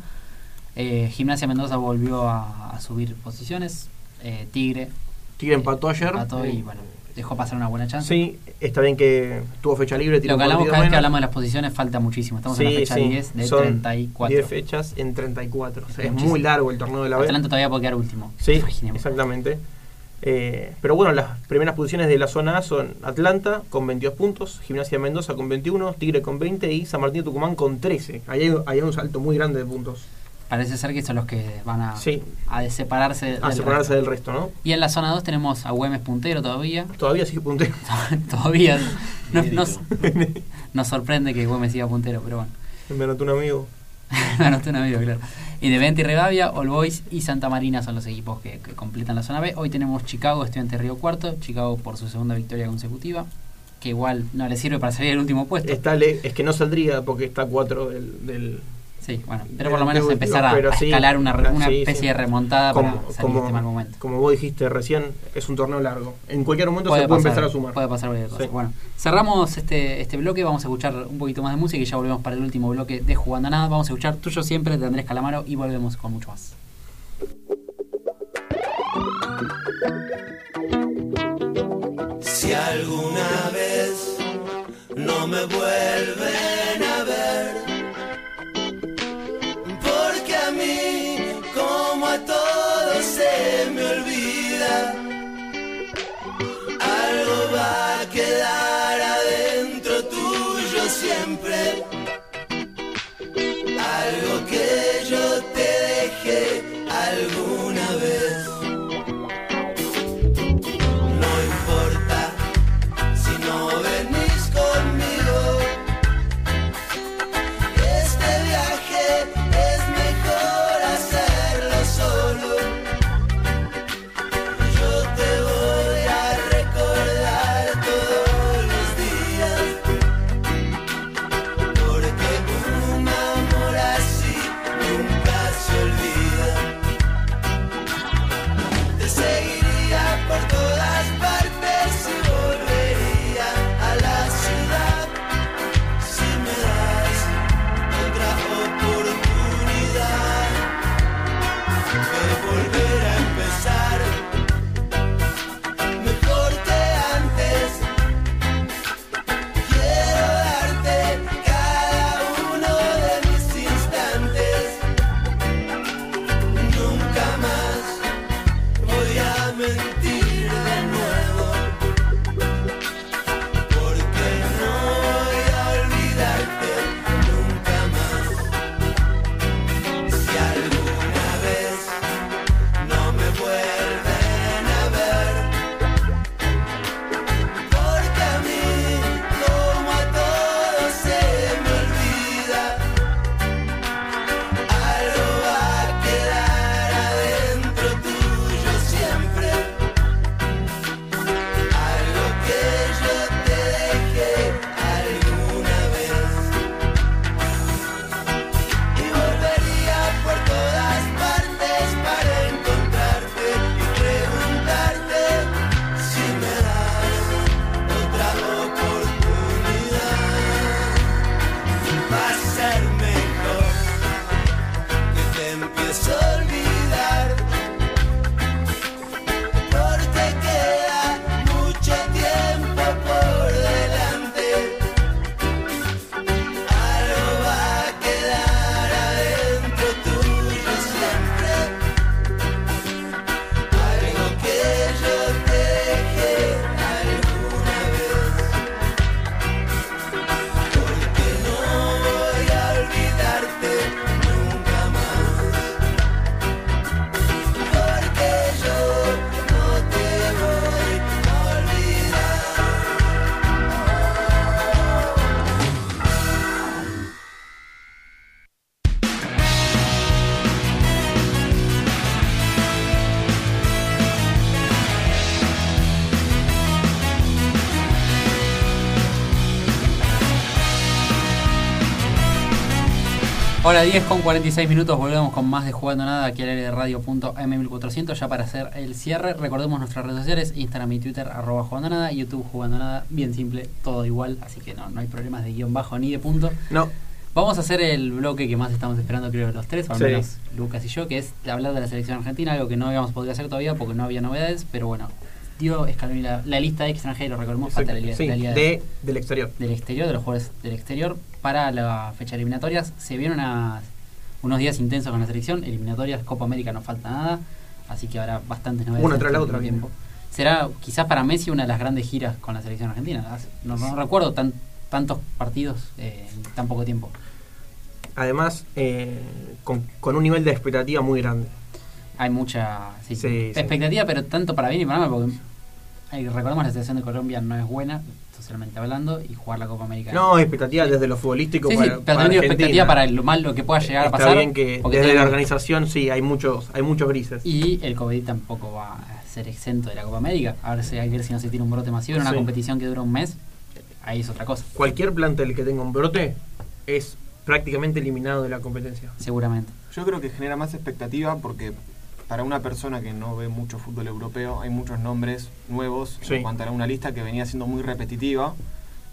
Eh, Gimnasia Mendoza volvió a, a subir posiciones, Tigre Tigre empató ayer. empató y bueno, dejó pasar una buena chance. Sí, está bien que tuvo fecha libre. Lo que hablamos cada vez que hablamos de las posiciones falta muchísimo. Estamos en la fecha sí, 10 de son 34. 10 fechas en 34. O sea, es muy largo el torneo de la B. Atlanta todavía puede quedar último. Sí, Imaginemos. exactamente. Eh, pero bueno, las primeras posiciones de la zona A son Atlanta con 22 puntos, Gimnasia Mendoza con 21, Tigre con 20 y San Martín de Tucumán con 13. Ahí hay, ahí hay un salto muy grande de puntos. Parece ser que son los que van a, Sí. a de- separarse, A del separarse resto. del resto, ¿no? Y en la zona 2 tenemos a Güemes puntero todavía. Todavía sigue puntero. todavía. Nos, nos- nos sorprende que Güemes siga puntero, pero bueno. Me anotó un amigo. Me anoté un amigo, claro. Y Rivadavia, All Boys y Santa Marina son los equipos que, que completan la zona B. Hoy tenemos Chicago, Estudiante Río Cuarto. Chicago por su segunda victoria consecutiva. Que igual no le sirve para salir al último puesto. Está le- es que no saldría porque está 4 del, del- Sí, bueno, pero por lo menos empezar a, sí, escalar una, una sí, especie sí. de remontada como, para salir como, de este mal momento. como vos dijiste recién, es un torneo largo. En cualquier momento Puede se puede pasar, empezar a sumar. Puede pasar cualquier cosa. Sí. Bueno, cerramos este, este bloque, vamos a escuchar un poquito más de música y ya volvemos para el último bloque de Jugando a Nada. Vamos a escuchar Tuyo Siempre de Andrés Calamaro y volvemos con mucho más. Si alguna vez no me vuelven Hora 10 con 46 minutos, volvemos con más de Jugando Nada aquí al aire de radio.m1400 ya para hacer el cierre. Recordemos nuestras redes sociales, Instagram y Twitter, arroba Jugando Nada, YouTube Jugando Nada, bien simple, todo igual, así que no, no hay problemas de guion bajo ni de punto. No, Vamos a hacer el bloque que más estamos esperando, creo, los tres, o al Sí. menos Lucas y yo, que es hablar de la selección argentina, algo que no habíamos podido hacer todavía porque no había novedades, pero bueno, dio Scaloni la, la lista de extranjeros, recordemos, falta la, sí, la liga de, del exterior. del exterior, de los jugadores del exterior, para la fecha de eliminatorias. Se vieron unas- unos días intensos con la selección, eliminatorias, Copa América no falta nada, así que habrá bastantes novedades. Una tras la este otra, tiempo. Será quizás para Messi una de las grandes giras con la selección argentina. No recuerdo tan, tantos partidos eh, en tan poco tiempo. Además, eh, con, con un nivel de expectativa muy grande. Hay mucha sí, Sí, sí. expectativa, pero tanto para bien y para mal, porque hay- recordemos la situación de Colombia no es buena, socialmente hablando, y jugar la Copa América. No, expectativa desde lo futbolístico sí, sí, para, pero para Argentina. expectativa para lo mal lo que pueda llegar a Está pasar. bien que porque desde la organización sí hay muchos hay muchos grises. Y el COVID tampoco va a ser exento de la Copa América. A ver si hay que ver si no se tiene un brote masivo en una Sí. competición que dura un mes. Ahí es otra cosa, Cualquier plantel que tenga un brote es prácticamente eliminado de la competencia. seguramente. Yo creo que genera más expectativa porque para una persona que no ve mucho fútbol europeo hay muchos nombres nuevos Sí. en cuanto a una lista que venía siendo muy repetitiva.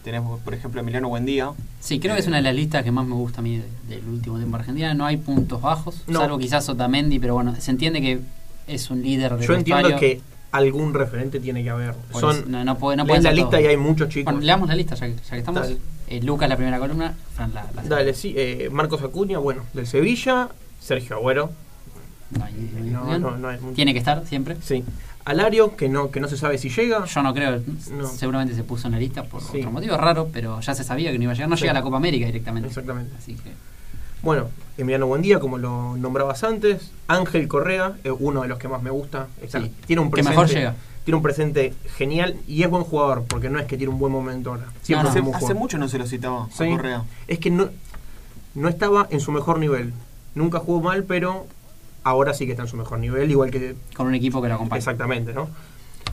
Tenemos, por ejemplo, Emiliano Buendía. Sí, creo que es una de las listas que más me gusta a mí de- del último tiempo en Argentina. No hay puntos bajos, No. salvo quizás Otamendi, pero bueno, se entiende que es un líder de Yo entiendo que algún referente tiene que haber. Son, no, no puede, no la ser lista todos. y hay muchos chicos. Bueno, leamos la lista ya que, ya que estamos. Eh, Lucas la primera columna, Fran la. Dale, sí. eh, Marcos Acuña, bueno, del Sevilla. Sergio Agüero. No hay- no No, no, hay mucho. Tiene que estar siempre. Sí. Alario, que no, que no se sabe si llega. Yo no creo, No. seguramente se puso en la lista por Sí. otro motivo raro, pero ya se sabía que no iba a llegar. No Sí. llega a la Copa América directamente. Exactamente. Así que Bueno, Emiliano Buendía, como lo nombrabas antes. Ángel Correa, eh, uno de los que más me gusta. Está- Sí, tiene un que mejor llega. Tiene un presente genial y es buen jugador, porque no es que tiene un buen momento ahora. Siempre No, hace, mucho no se lo citaba Sí. a Correa. Es que no, no estaba en su mejor nivel. Nunca jugó mal, pero ahora sí que está en su mejor nivel, igual que con un equipo que lo acompaña. exactamente, ¿no?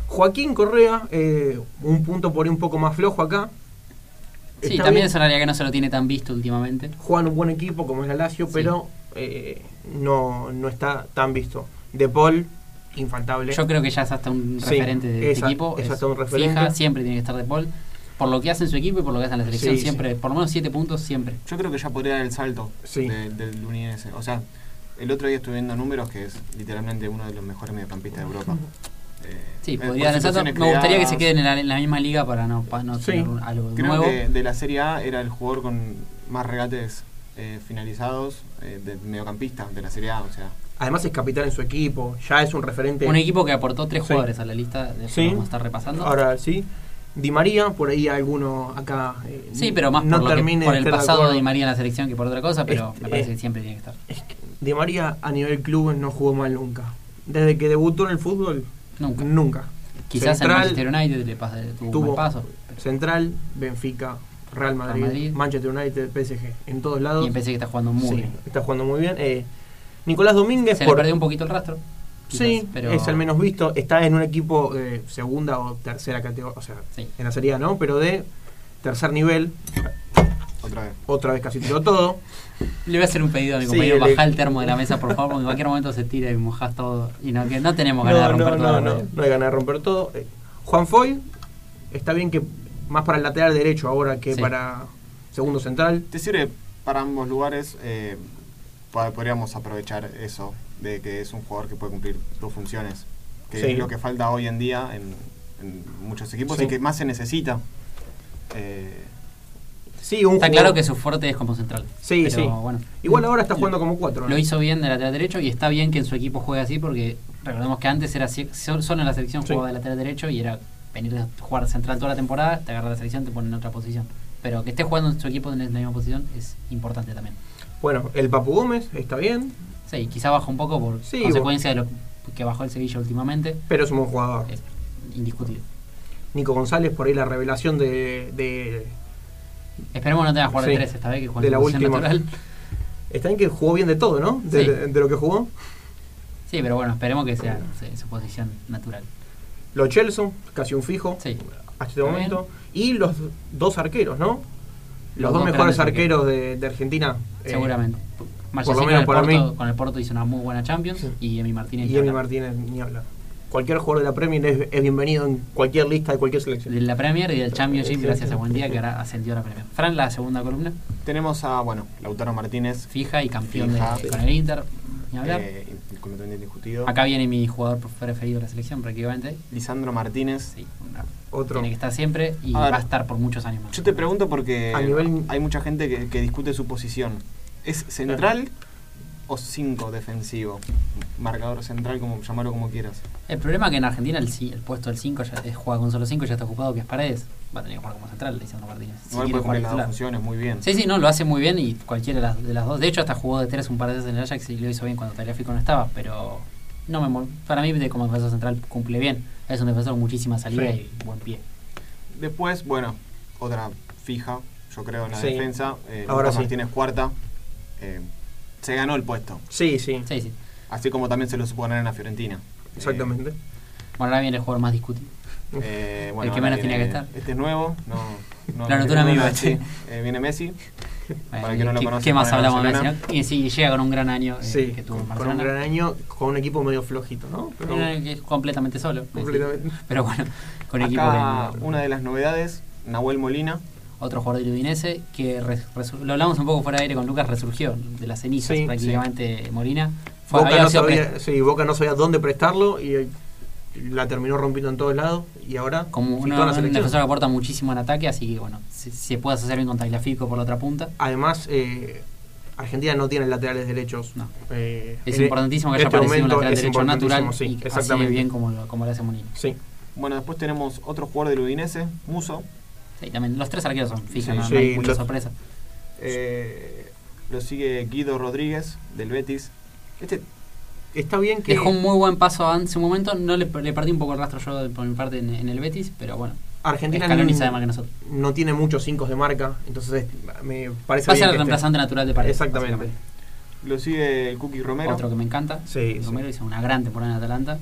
Joaquín Correa, eh, un punto por ahí un poco más flojo acá. Sí, Está también bien, es una área que no se lo tiene tan visto últimamente. Juega en un buen equipo como es la Lazio, Sí. pero eh, no, no está tan visto. De Paul, infaltable. Yo creo que ya es hasta un Sí, referente de es este equipo. es hasta un referente. Fija, siempre tiene que estar de Paul. Por lo que hace en su equipo y por lo que hace en la selección, Sí, siempre, por lo menos siete puntos, siempre. Yo creo que ya podría dar el salto Sí. de- del Udinese. O sea, el otro día estuve viendo números que es literalmente uno de los mejores mediocampistas de Europa. Eh, Sí, podría. Me gustaría que se queden en la, en la misma liga para no, para no Sí. tener un- algo Creo nuevo. que de la Serie A era el jugador con más regates eh, finalizados eh, de mediocampista de la Serie A. O sea, Además es capitán en su equipo, ya es un referente. Un equipo que aportó tres Sí. jugadores a la lista, de Sí. vamos a estar repasando. Ahora sí. Di María, por ahí alguno acá. eh, sí, pero más no por, lo que- termine por el pasado de. Di María en la selección que por otra cosa, pero Es- me parece es- que siempre tiene que estar. Es que Di María a nivel club no jugó mal nunca. Desde que debutó en el fútbol, Nunca. nunca. Quizás Central, en Manchester United le pasa, tuvo, un tuvo buen paso. Central, Benfica, Real Madrid, Madrid. Manchester United, PSG. En todos lados. Y empecé que está jugando muy Sí, bien. está jugando muy bien. Eh, Nicolás Domínguez, Se por, le perdió un poquito el rastro. Quizás, sí, pero es el menos visto. Está en un equipo de segunda o tercera categoría, o sea, Sí. en la Serie ¿no? Pero de tercer nivel, otra vez. otra vez casi tiró todo. Le voy a hacer un pedido a mi Sí, compañero. le- Bajá el termo de la mesa, por favor, porque en cualquier momento se tira y mojás todo. Y no, que no tenemos ganas No, de no, romper todo. no, la no, radio. no hay ganas de romper todo. Eh, Juan Foy, está bien que más para el lateral derecho ahora que Sí. para segundo central. Te sirve para ambos lugares. eh, podríamos aprovechar eso de que es un jugador que puede cumplir dos funciones. Que Sí. es lo que falta hoy en día en, en muchos equipos Sí. y que más se necesita. Eh, Sí, un Está jugador- claro que su fuerte es como central. Sí, pero, sí. Bueno, Igual ahora está jugando como cuatro. ¿no? Lo hizo bien de lateral derecho y está bien que en su equipo juegue así porque recordemos que antes era solo en la selección Sí. jugaba de lateral derecho y era venir a jugar central toda la temporada, te agarra la selección, te pone en otra posición. Pero que esté jugando en su equipo en la misma posición es importante también. Bueno, el Papu Gómez está bien, Sí, quizá baja un poco por Sí, consecuencia de lo que bajó el Sevilla últimamente. pero es un buen jugador. Es indiscutible. Nico González, por ahí la revelación de, de- Esperemos no tenga que jugar de Sí, tres esta vez, que juegue de la última. natural. Está bien que jugó bien de todo, ¿no? De, Sí. de lo que jugó. Sí, pero bueno, esperemos que sea no su posición natural. Lo Chelsea, casi un fijo Sí. hasta este momento. Y los dos arqueros, ¿no? Los, Los dos dos mejores arqueros de, de Argentina. eh, Seguramente. Por lo menos el para Porto, mí. con el Porto hizo una muy buena Champions Sí. y Emi Martínez. Y Emi. Martínez, ni hablar. Cualquier jugador de la Premier es, es bienvenido en cualquier lista de cualquier selección. De la Premier y del Championship, Sí, gracias sí. a Buen Día, que ahora ascendió a la Premier. Fran, la segunda columna, Tenemos a, bueno, Lautaro Martínez, fija y campeón Fija. de, con el Inter. Ni hablar. eh, completamente indiscutido. Acá viene mi jugador preferido de la selección, prácticamente. Lisandro Martínez. Sí, una- Otro. tiene que estar siempre y A ver. va a estar por muchos años más. Yo te pregunto porque A nivel- hay mucha gente que, que discute su posición. ¿Es central o 5 defensivo? Marcador central, como llamarlo como quieras. El problema es que en Argentina el, el puesto del 5 ya es juega con solo 5 ya está ocupado, que es Paredes. Va a tener que jugar como central, Lisandro Martínez. Si Igual quiere puede jugar cumplir las dos funciones muy bien. Sí, sí, no, lo hace muy bien y cualquiera de las, de las dos. De hecho, hasta jugó de tres un par de veces en el Ajax y lo hizo bien cuando Tagliafico no estaba, pero no me mol- para mí de como defensor central cumple bien. Es un defensor con muchísima salida Sí. y buen pie. Después, bueno, otra fija, yo creo, en la Sí. defensa. Eh, Ahora Lucas sí. Martínez cuarta. Eh, se ganó el puesto. Sí, sí, Sí, sí. Así como también se lo supo ganar en la Fiorentina. exactamente. Bueno, ahora viene el jugador más discutido. Eh, eh, El que menos tenía que estar. Este es nuevo. No, no, sí. Eh, viene Messi. Bueno, Para que no lo ¿qué, más hablamos de. Messi? no? Y sí, llega con un gran año eh, Sí, que tuvo con, con un gran año, con un equipo medio flojito, ¿no? Pero Eh, completamente solo. Completamente. Pero bueno, con equipo Acá, que- una de las novedades, Nahuel Molina. Otro jugador del Udinese que lo hablamos un poco fuera de aire con Lucas, resurgió de las cenizas Sí, prácticamente Molina. Fue, Boca no, sabía, sí, Boca no sabía dónde prestarlo y eh, la terminó rompiendo en todos lados y ahora como una, la un defensor que aporta muchísimo en ataque, así que bueno, si, si puede hacer bien con Tagliafico por la otra punta. Además, eh, Argentina no tiene laterales derechos. No. Eh, Es en- importantísimo que haya este aparecido un lateral derecho natural importantísimo, y sí, así de exactamente. bien como lo, como lo hace Molina. Sí, Bueno, después tenemos otro jugador del Udinese, Muso. Sí, también los tres arqueros son fijas, Sí, no, sí, no hay mucha sorpresa. Eh, lo sigue Guido Rodríguez, del Betis. Este, está bien que Dejó un muy buen paso en su momento, no le, le perdí un poco el rastro yo por mi parte en, en el Betis, pero bueno, Argentina sabe más que nosotros. no tiene muchos cinco de marca, entonces me parece Va a bien ser el reemplazante natural de Paredes. Exactamente. lo sigue el Cookie Romero, Otro que me encanta. Sí, sí. Romero hizo una gran temporada en Atalanta.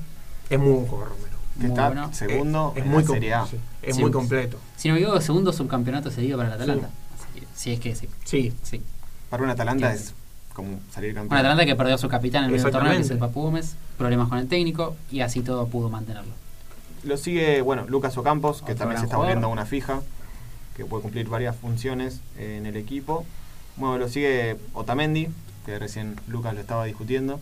Es muy buen jugador Romero. Que muy está bueno. segundo es, es en muy la com- Serie A. sí, es Sí, muy completo. Si no me equivoco, segundo subcampeonato cedido para el Atalanta. Así que, sí, es que sí. Sí, sí. Para un Atalanta Sí. es como salir campeón. Un Atalanta que perdió a su capitán en el medio torneo, que es el. Papu Gómez, problemas con el técnico y así todo pudo mantenerlo. Lo sigue, bueno, Lucas Ocampos, que Otro también se está jugador. volviendo una fija, que puede cumplir varias funciones en el equipo. Bueno, lo sigue Otamendi, que recién Lucas lo estaba discutiendo.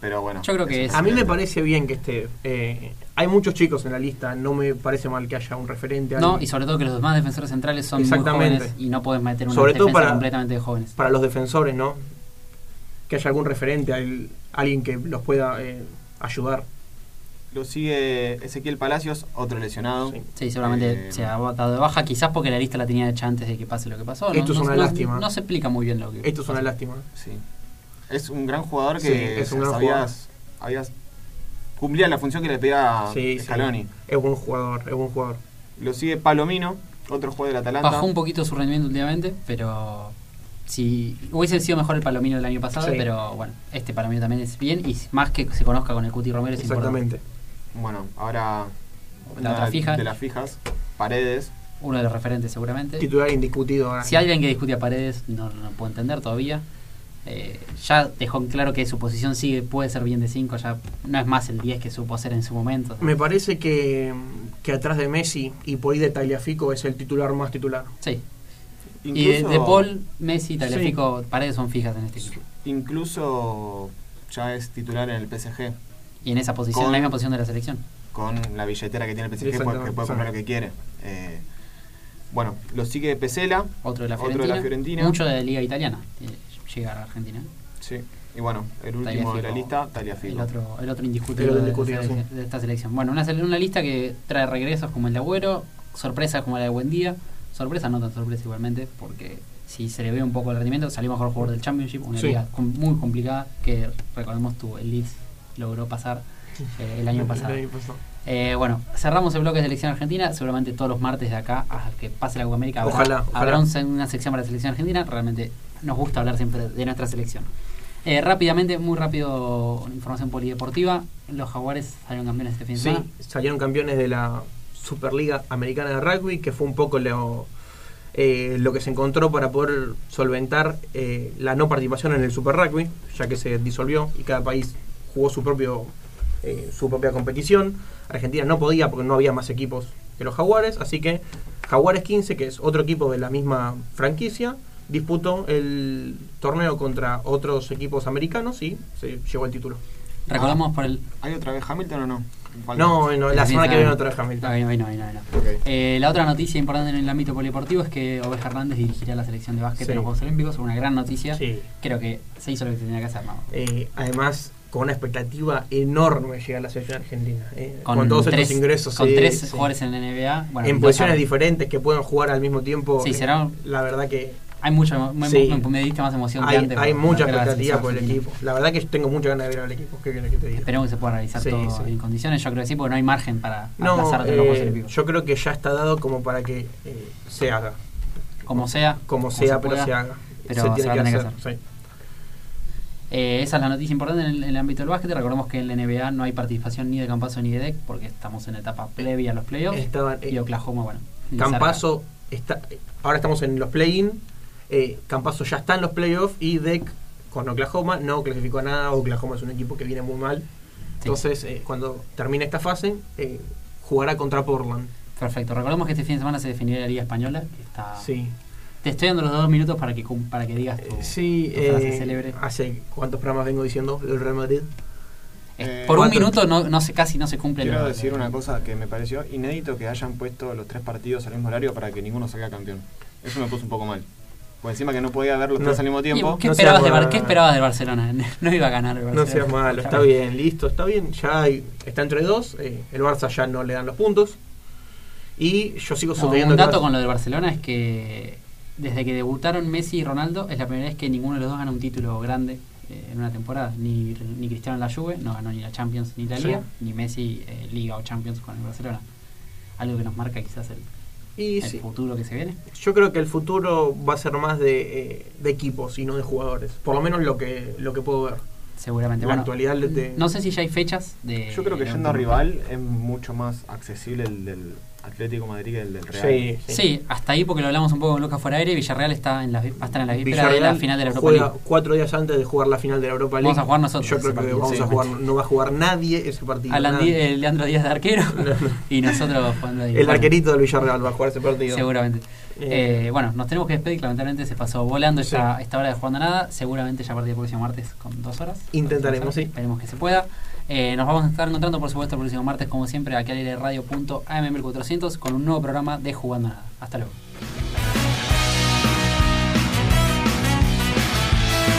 Pero bueno. Yo creo que un es- a mí me parece bien que esté. eh, hay muchos chicos en la lista, no me parece mal que haya un referente. No, alguien. y sobre todo que los demás defensores centrales son muy Exactamente. jóvenes y no puedes meter una Sobre todo para- completamente de jóvenes. para los defensores, ¿no? Que haya algún referente, al- alguien que los pueda eh, ayudar. Lo sigue Ezequiel Palacios, otro lesionado. Sí. Sí, seguramente Eh, se ha dado de baja, quizás porque la lista la tenía hecha antes de que pase lo que pasó. Esto es no, una no- lástima. No, se explica muy bien lo que Esto es una lástima. Sí. Es un gran jugador que Sí, es un gran sabías, habías- cumplía la función que le pedía Sí, sí. Scaloni. Es buen jugador, es buen jugador. Lo sigue Palomino, otro jugador del Atalanta. Bajó un poquito su rendimiento últimamente, pero si hubiese sido mejor el Palomino del año pasado, Sí. pero bueno, este Palomino también es bien y más que se conozca con el Cuti Romero es importante. Exactamente. Bueno, ahora La otra fija. de las fijas, Paredes. Uno de los referentes seguramente. Titular indiscutido ahora. Si alguien que discute a Paredes no no puedo entender todavía. Eh, ya dejó en claro que su posición sigue, puede ser bien de 5, ya no es más el 10 que supo ser en su momento. Me parece que, que atrás de Messi y por ahí de Tagliafico es el titular más titular. Sí. Y de, Incluso, de Paul, Messi, Tagliafico, Paredes son fijas en este equipo. incluso ya es titular en el PSG. Y en esa posición, Con- en la misma posición de la selección. Con la billetera que tiene el PSG, que puede comprar lo que quiere. Eh, bueno, lo sigue Pesela. Otro de la Otro de la Fiorentina. Mucho de la Liga Italiana. eh, Llegar a Argentina. Sí. Y bueno, el último de la lista, Taliafico. el otro indiscutible El otro de, indiscutible, de- esta selección. Bueno, una, una lista que trae regresos como el de Agüero, sorpresas como la de Buendía, sorpresas no tan sorpresas igualmente, porque si se le ve un poco el rendimiento, salió mejor jugador del Championship, una Sí. liga com- muy complicada que recordemos tuvo el Leeds logró pasar eh, el año pasado. El año pasado. Eh, bueno, cerramos el bloque de selección argentina. Seguramente todos los martes de acá a que pase la Copa América habrá, Ojalá, habrá un una sección para la selección argentina. Realmente nos gusta hablar siempre de nuestra selección. Eh, rápidamente, muy rápido, información polideportiva. Los Jaguares salieron campeones este fin de Sí, semana. salieron campeones de la Superliga Americana de Rugby, que fue un poco lo, eh, lo que se encontró para poder solventar eh, la no participación en el Super Rugby, ya que se disolvió y cada país jugó su propio eh, su propia competición. Argentina no podía porque no había más equipos que los Jaguares, así que Jaguares 15, que es otro equipo de la misma franquicia, disputó el torneo contra otros equipos americanos y se llevó el título. Recordamos por el. ¿Hay otra vez Hamilton o no? No, no, la semana que viene otra vez Hamilton. no, no, no. Eh, la otra noticia importante en el ámbito polideportivo es que Oveja Hernández dirigirá la selección de básquet Sí. en los Juegos Olímpicos. Una gran noticia. Sí. Creo que se hizo lo que tenía que hacer, ¿no? Eh, además, con una expectativa enorme llega a la selección argentina. eh, con, Con, todos tres, estos ingresos. con sí, tres sí. jugadores en la NBA. Bueno, en posiciones diferentes que puedan jugar al mismo tiempo. Sí, eh, será- La verdad que Hay mucho, me, Sí. me- me diste más emoción que hay, antes. hay mucha expectativa por el equipo. La verdad que tengo mucha ganas de ver al equipo. ¿Qué que te diga? Esperemos que se pueda realizar Sí, todo sí. en condiciones. Yo creo que sí, porque no hay margen para No, aplazar de los Juegos eh, Olímpicos. yo creo que ya está dado como para que eh, se haga. Como sea. Como se sea, pero pueda, se haga. pero se se tiene que tener que hacer. Eh, esa es la noticia importante en el, en el ámbito del básquet. Recordemos que en la NBA no hay participación ni de Campazo ni de DEC porque estamos en etapa previa a los playoffs. Estaban, eh, y Oklahoma, bueno. ni Campazo está. Ahora estamos en los play-in. Eh, Campazo ya está en los playoffs y Deck con Oklahoma no clasificó a nada. Oklahoma es un equipo que viene muy mal. Entonces, eh, cuando termine esta fase, eh, jugará contra Portland. Perfecto. Recordemos que este fin de semana se definirá la Liga Española. Que está... Sí. Te estoy dando los dos minutos para que, para que digas tu, Eh, sí, tu frase eh, célebre. hace cuántos programas vengo diciendo el Real Madrid. Eh, por un cuatro. minuto no, no se, casi no se cumple Quiero decir una cosa que me pareció inédito que hayan puesto los tres partidos al mismo horario para que ninguno salga campeón. Eso me puso un poco mal. Por encima que no podía ver los No. tres al mismo ¿Y tiempo. ¿Qué, No esperabas de. ¿Qué esperabas del Barcelona? No iba a ganar el No Barcelona. seas malo, está bien, listo, está bien. Ya hay- está entre dos. eh, el Barça ya no le dan los puntos. Y yo sigo No, sosteniendo un que dato con lo del Barcelona es que desde que debutaron Messi y Ronaldo es la primera vez que ninguno de los dos gana un título grande eh, en una temporada. Ni, ni Cristiano en la Juve, no ganó ni la Champions ni la Sí. Liga, ni Messi eh, Liga o Champions con el Barcelona. Algo que nos marca quizás el, Y el sí, futuro que se viene. yo creo que el futuro va a ser más de, eh, de equipos y no de jugadores. Por lo menos lo que, lo que puedo ver. Seguramente. La Bueno, actualidad de- no sé si ya hay fechas de. Yo creo que yendo a rival es mucho más accesible el del Atlético Madrid que el del Real. Sí, sí. Sí, hasta ahí porque lo hablamos un poco con Lucas fuera aire. Villarreal está en la, va a estar en la víspera de la final de la Europa juega League. cuatro días antes de jugar la final de la Europa League. Vamos a jugar nosotros Yo creo que partido, vamos a jugar, no va a jugar nadie ese partido. Alan nadie. Leandro Díaz de arquero No, no. y nosotros jugando ahí. El Bueno, arquerito del Villarreal va a jugar ese partido. Seguramente. Eh, Eh, bueno, nos tenemos que despedir. Lamentablemente se pasó volando Sí. esta, esta hora de jugando nada. Seguramente ya a partir del próximo martes con dos horas. Intentaremos, sí. Esperemos que se pueda. Eh, nos vamos a estar encontrando, por supuesto, el próximo martes, como siempre, aquí al aire radio.am1400 con un nuevo programa de Jugando Nada. Hasta luego.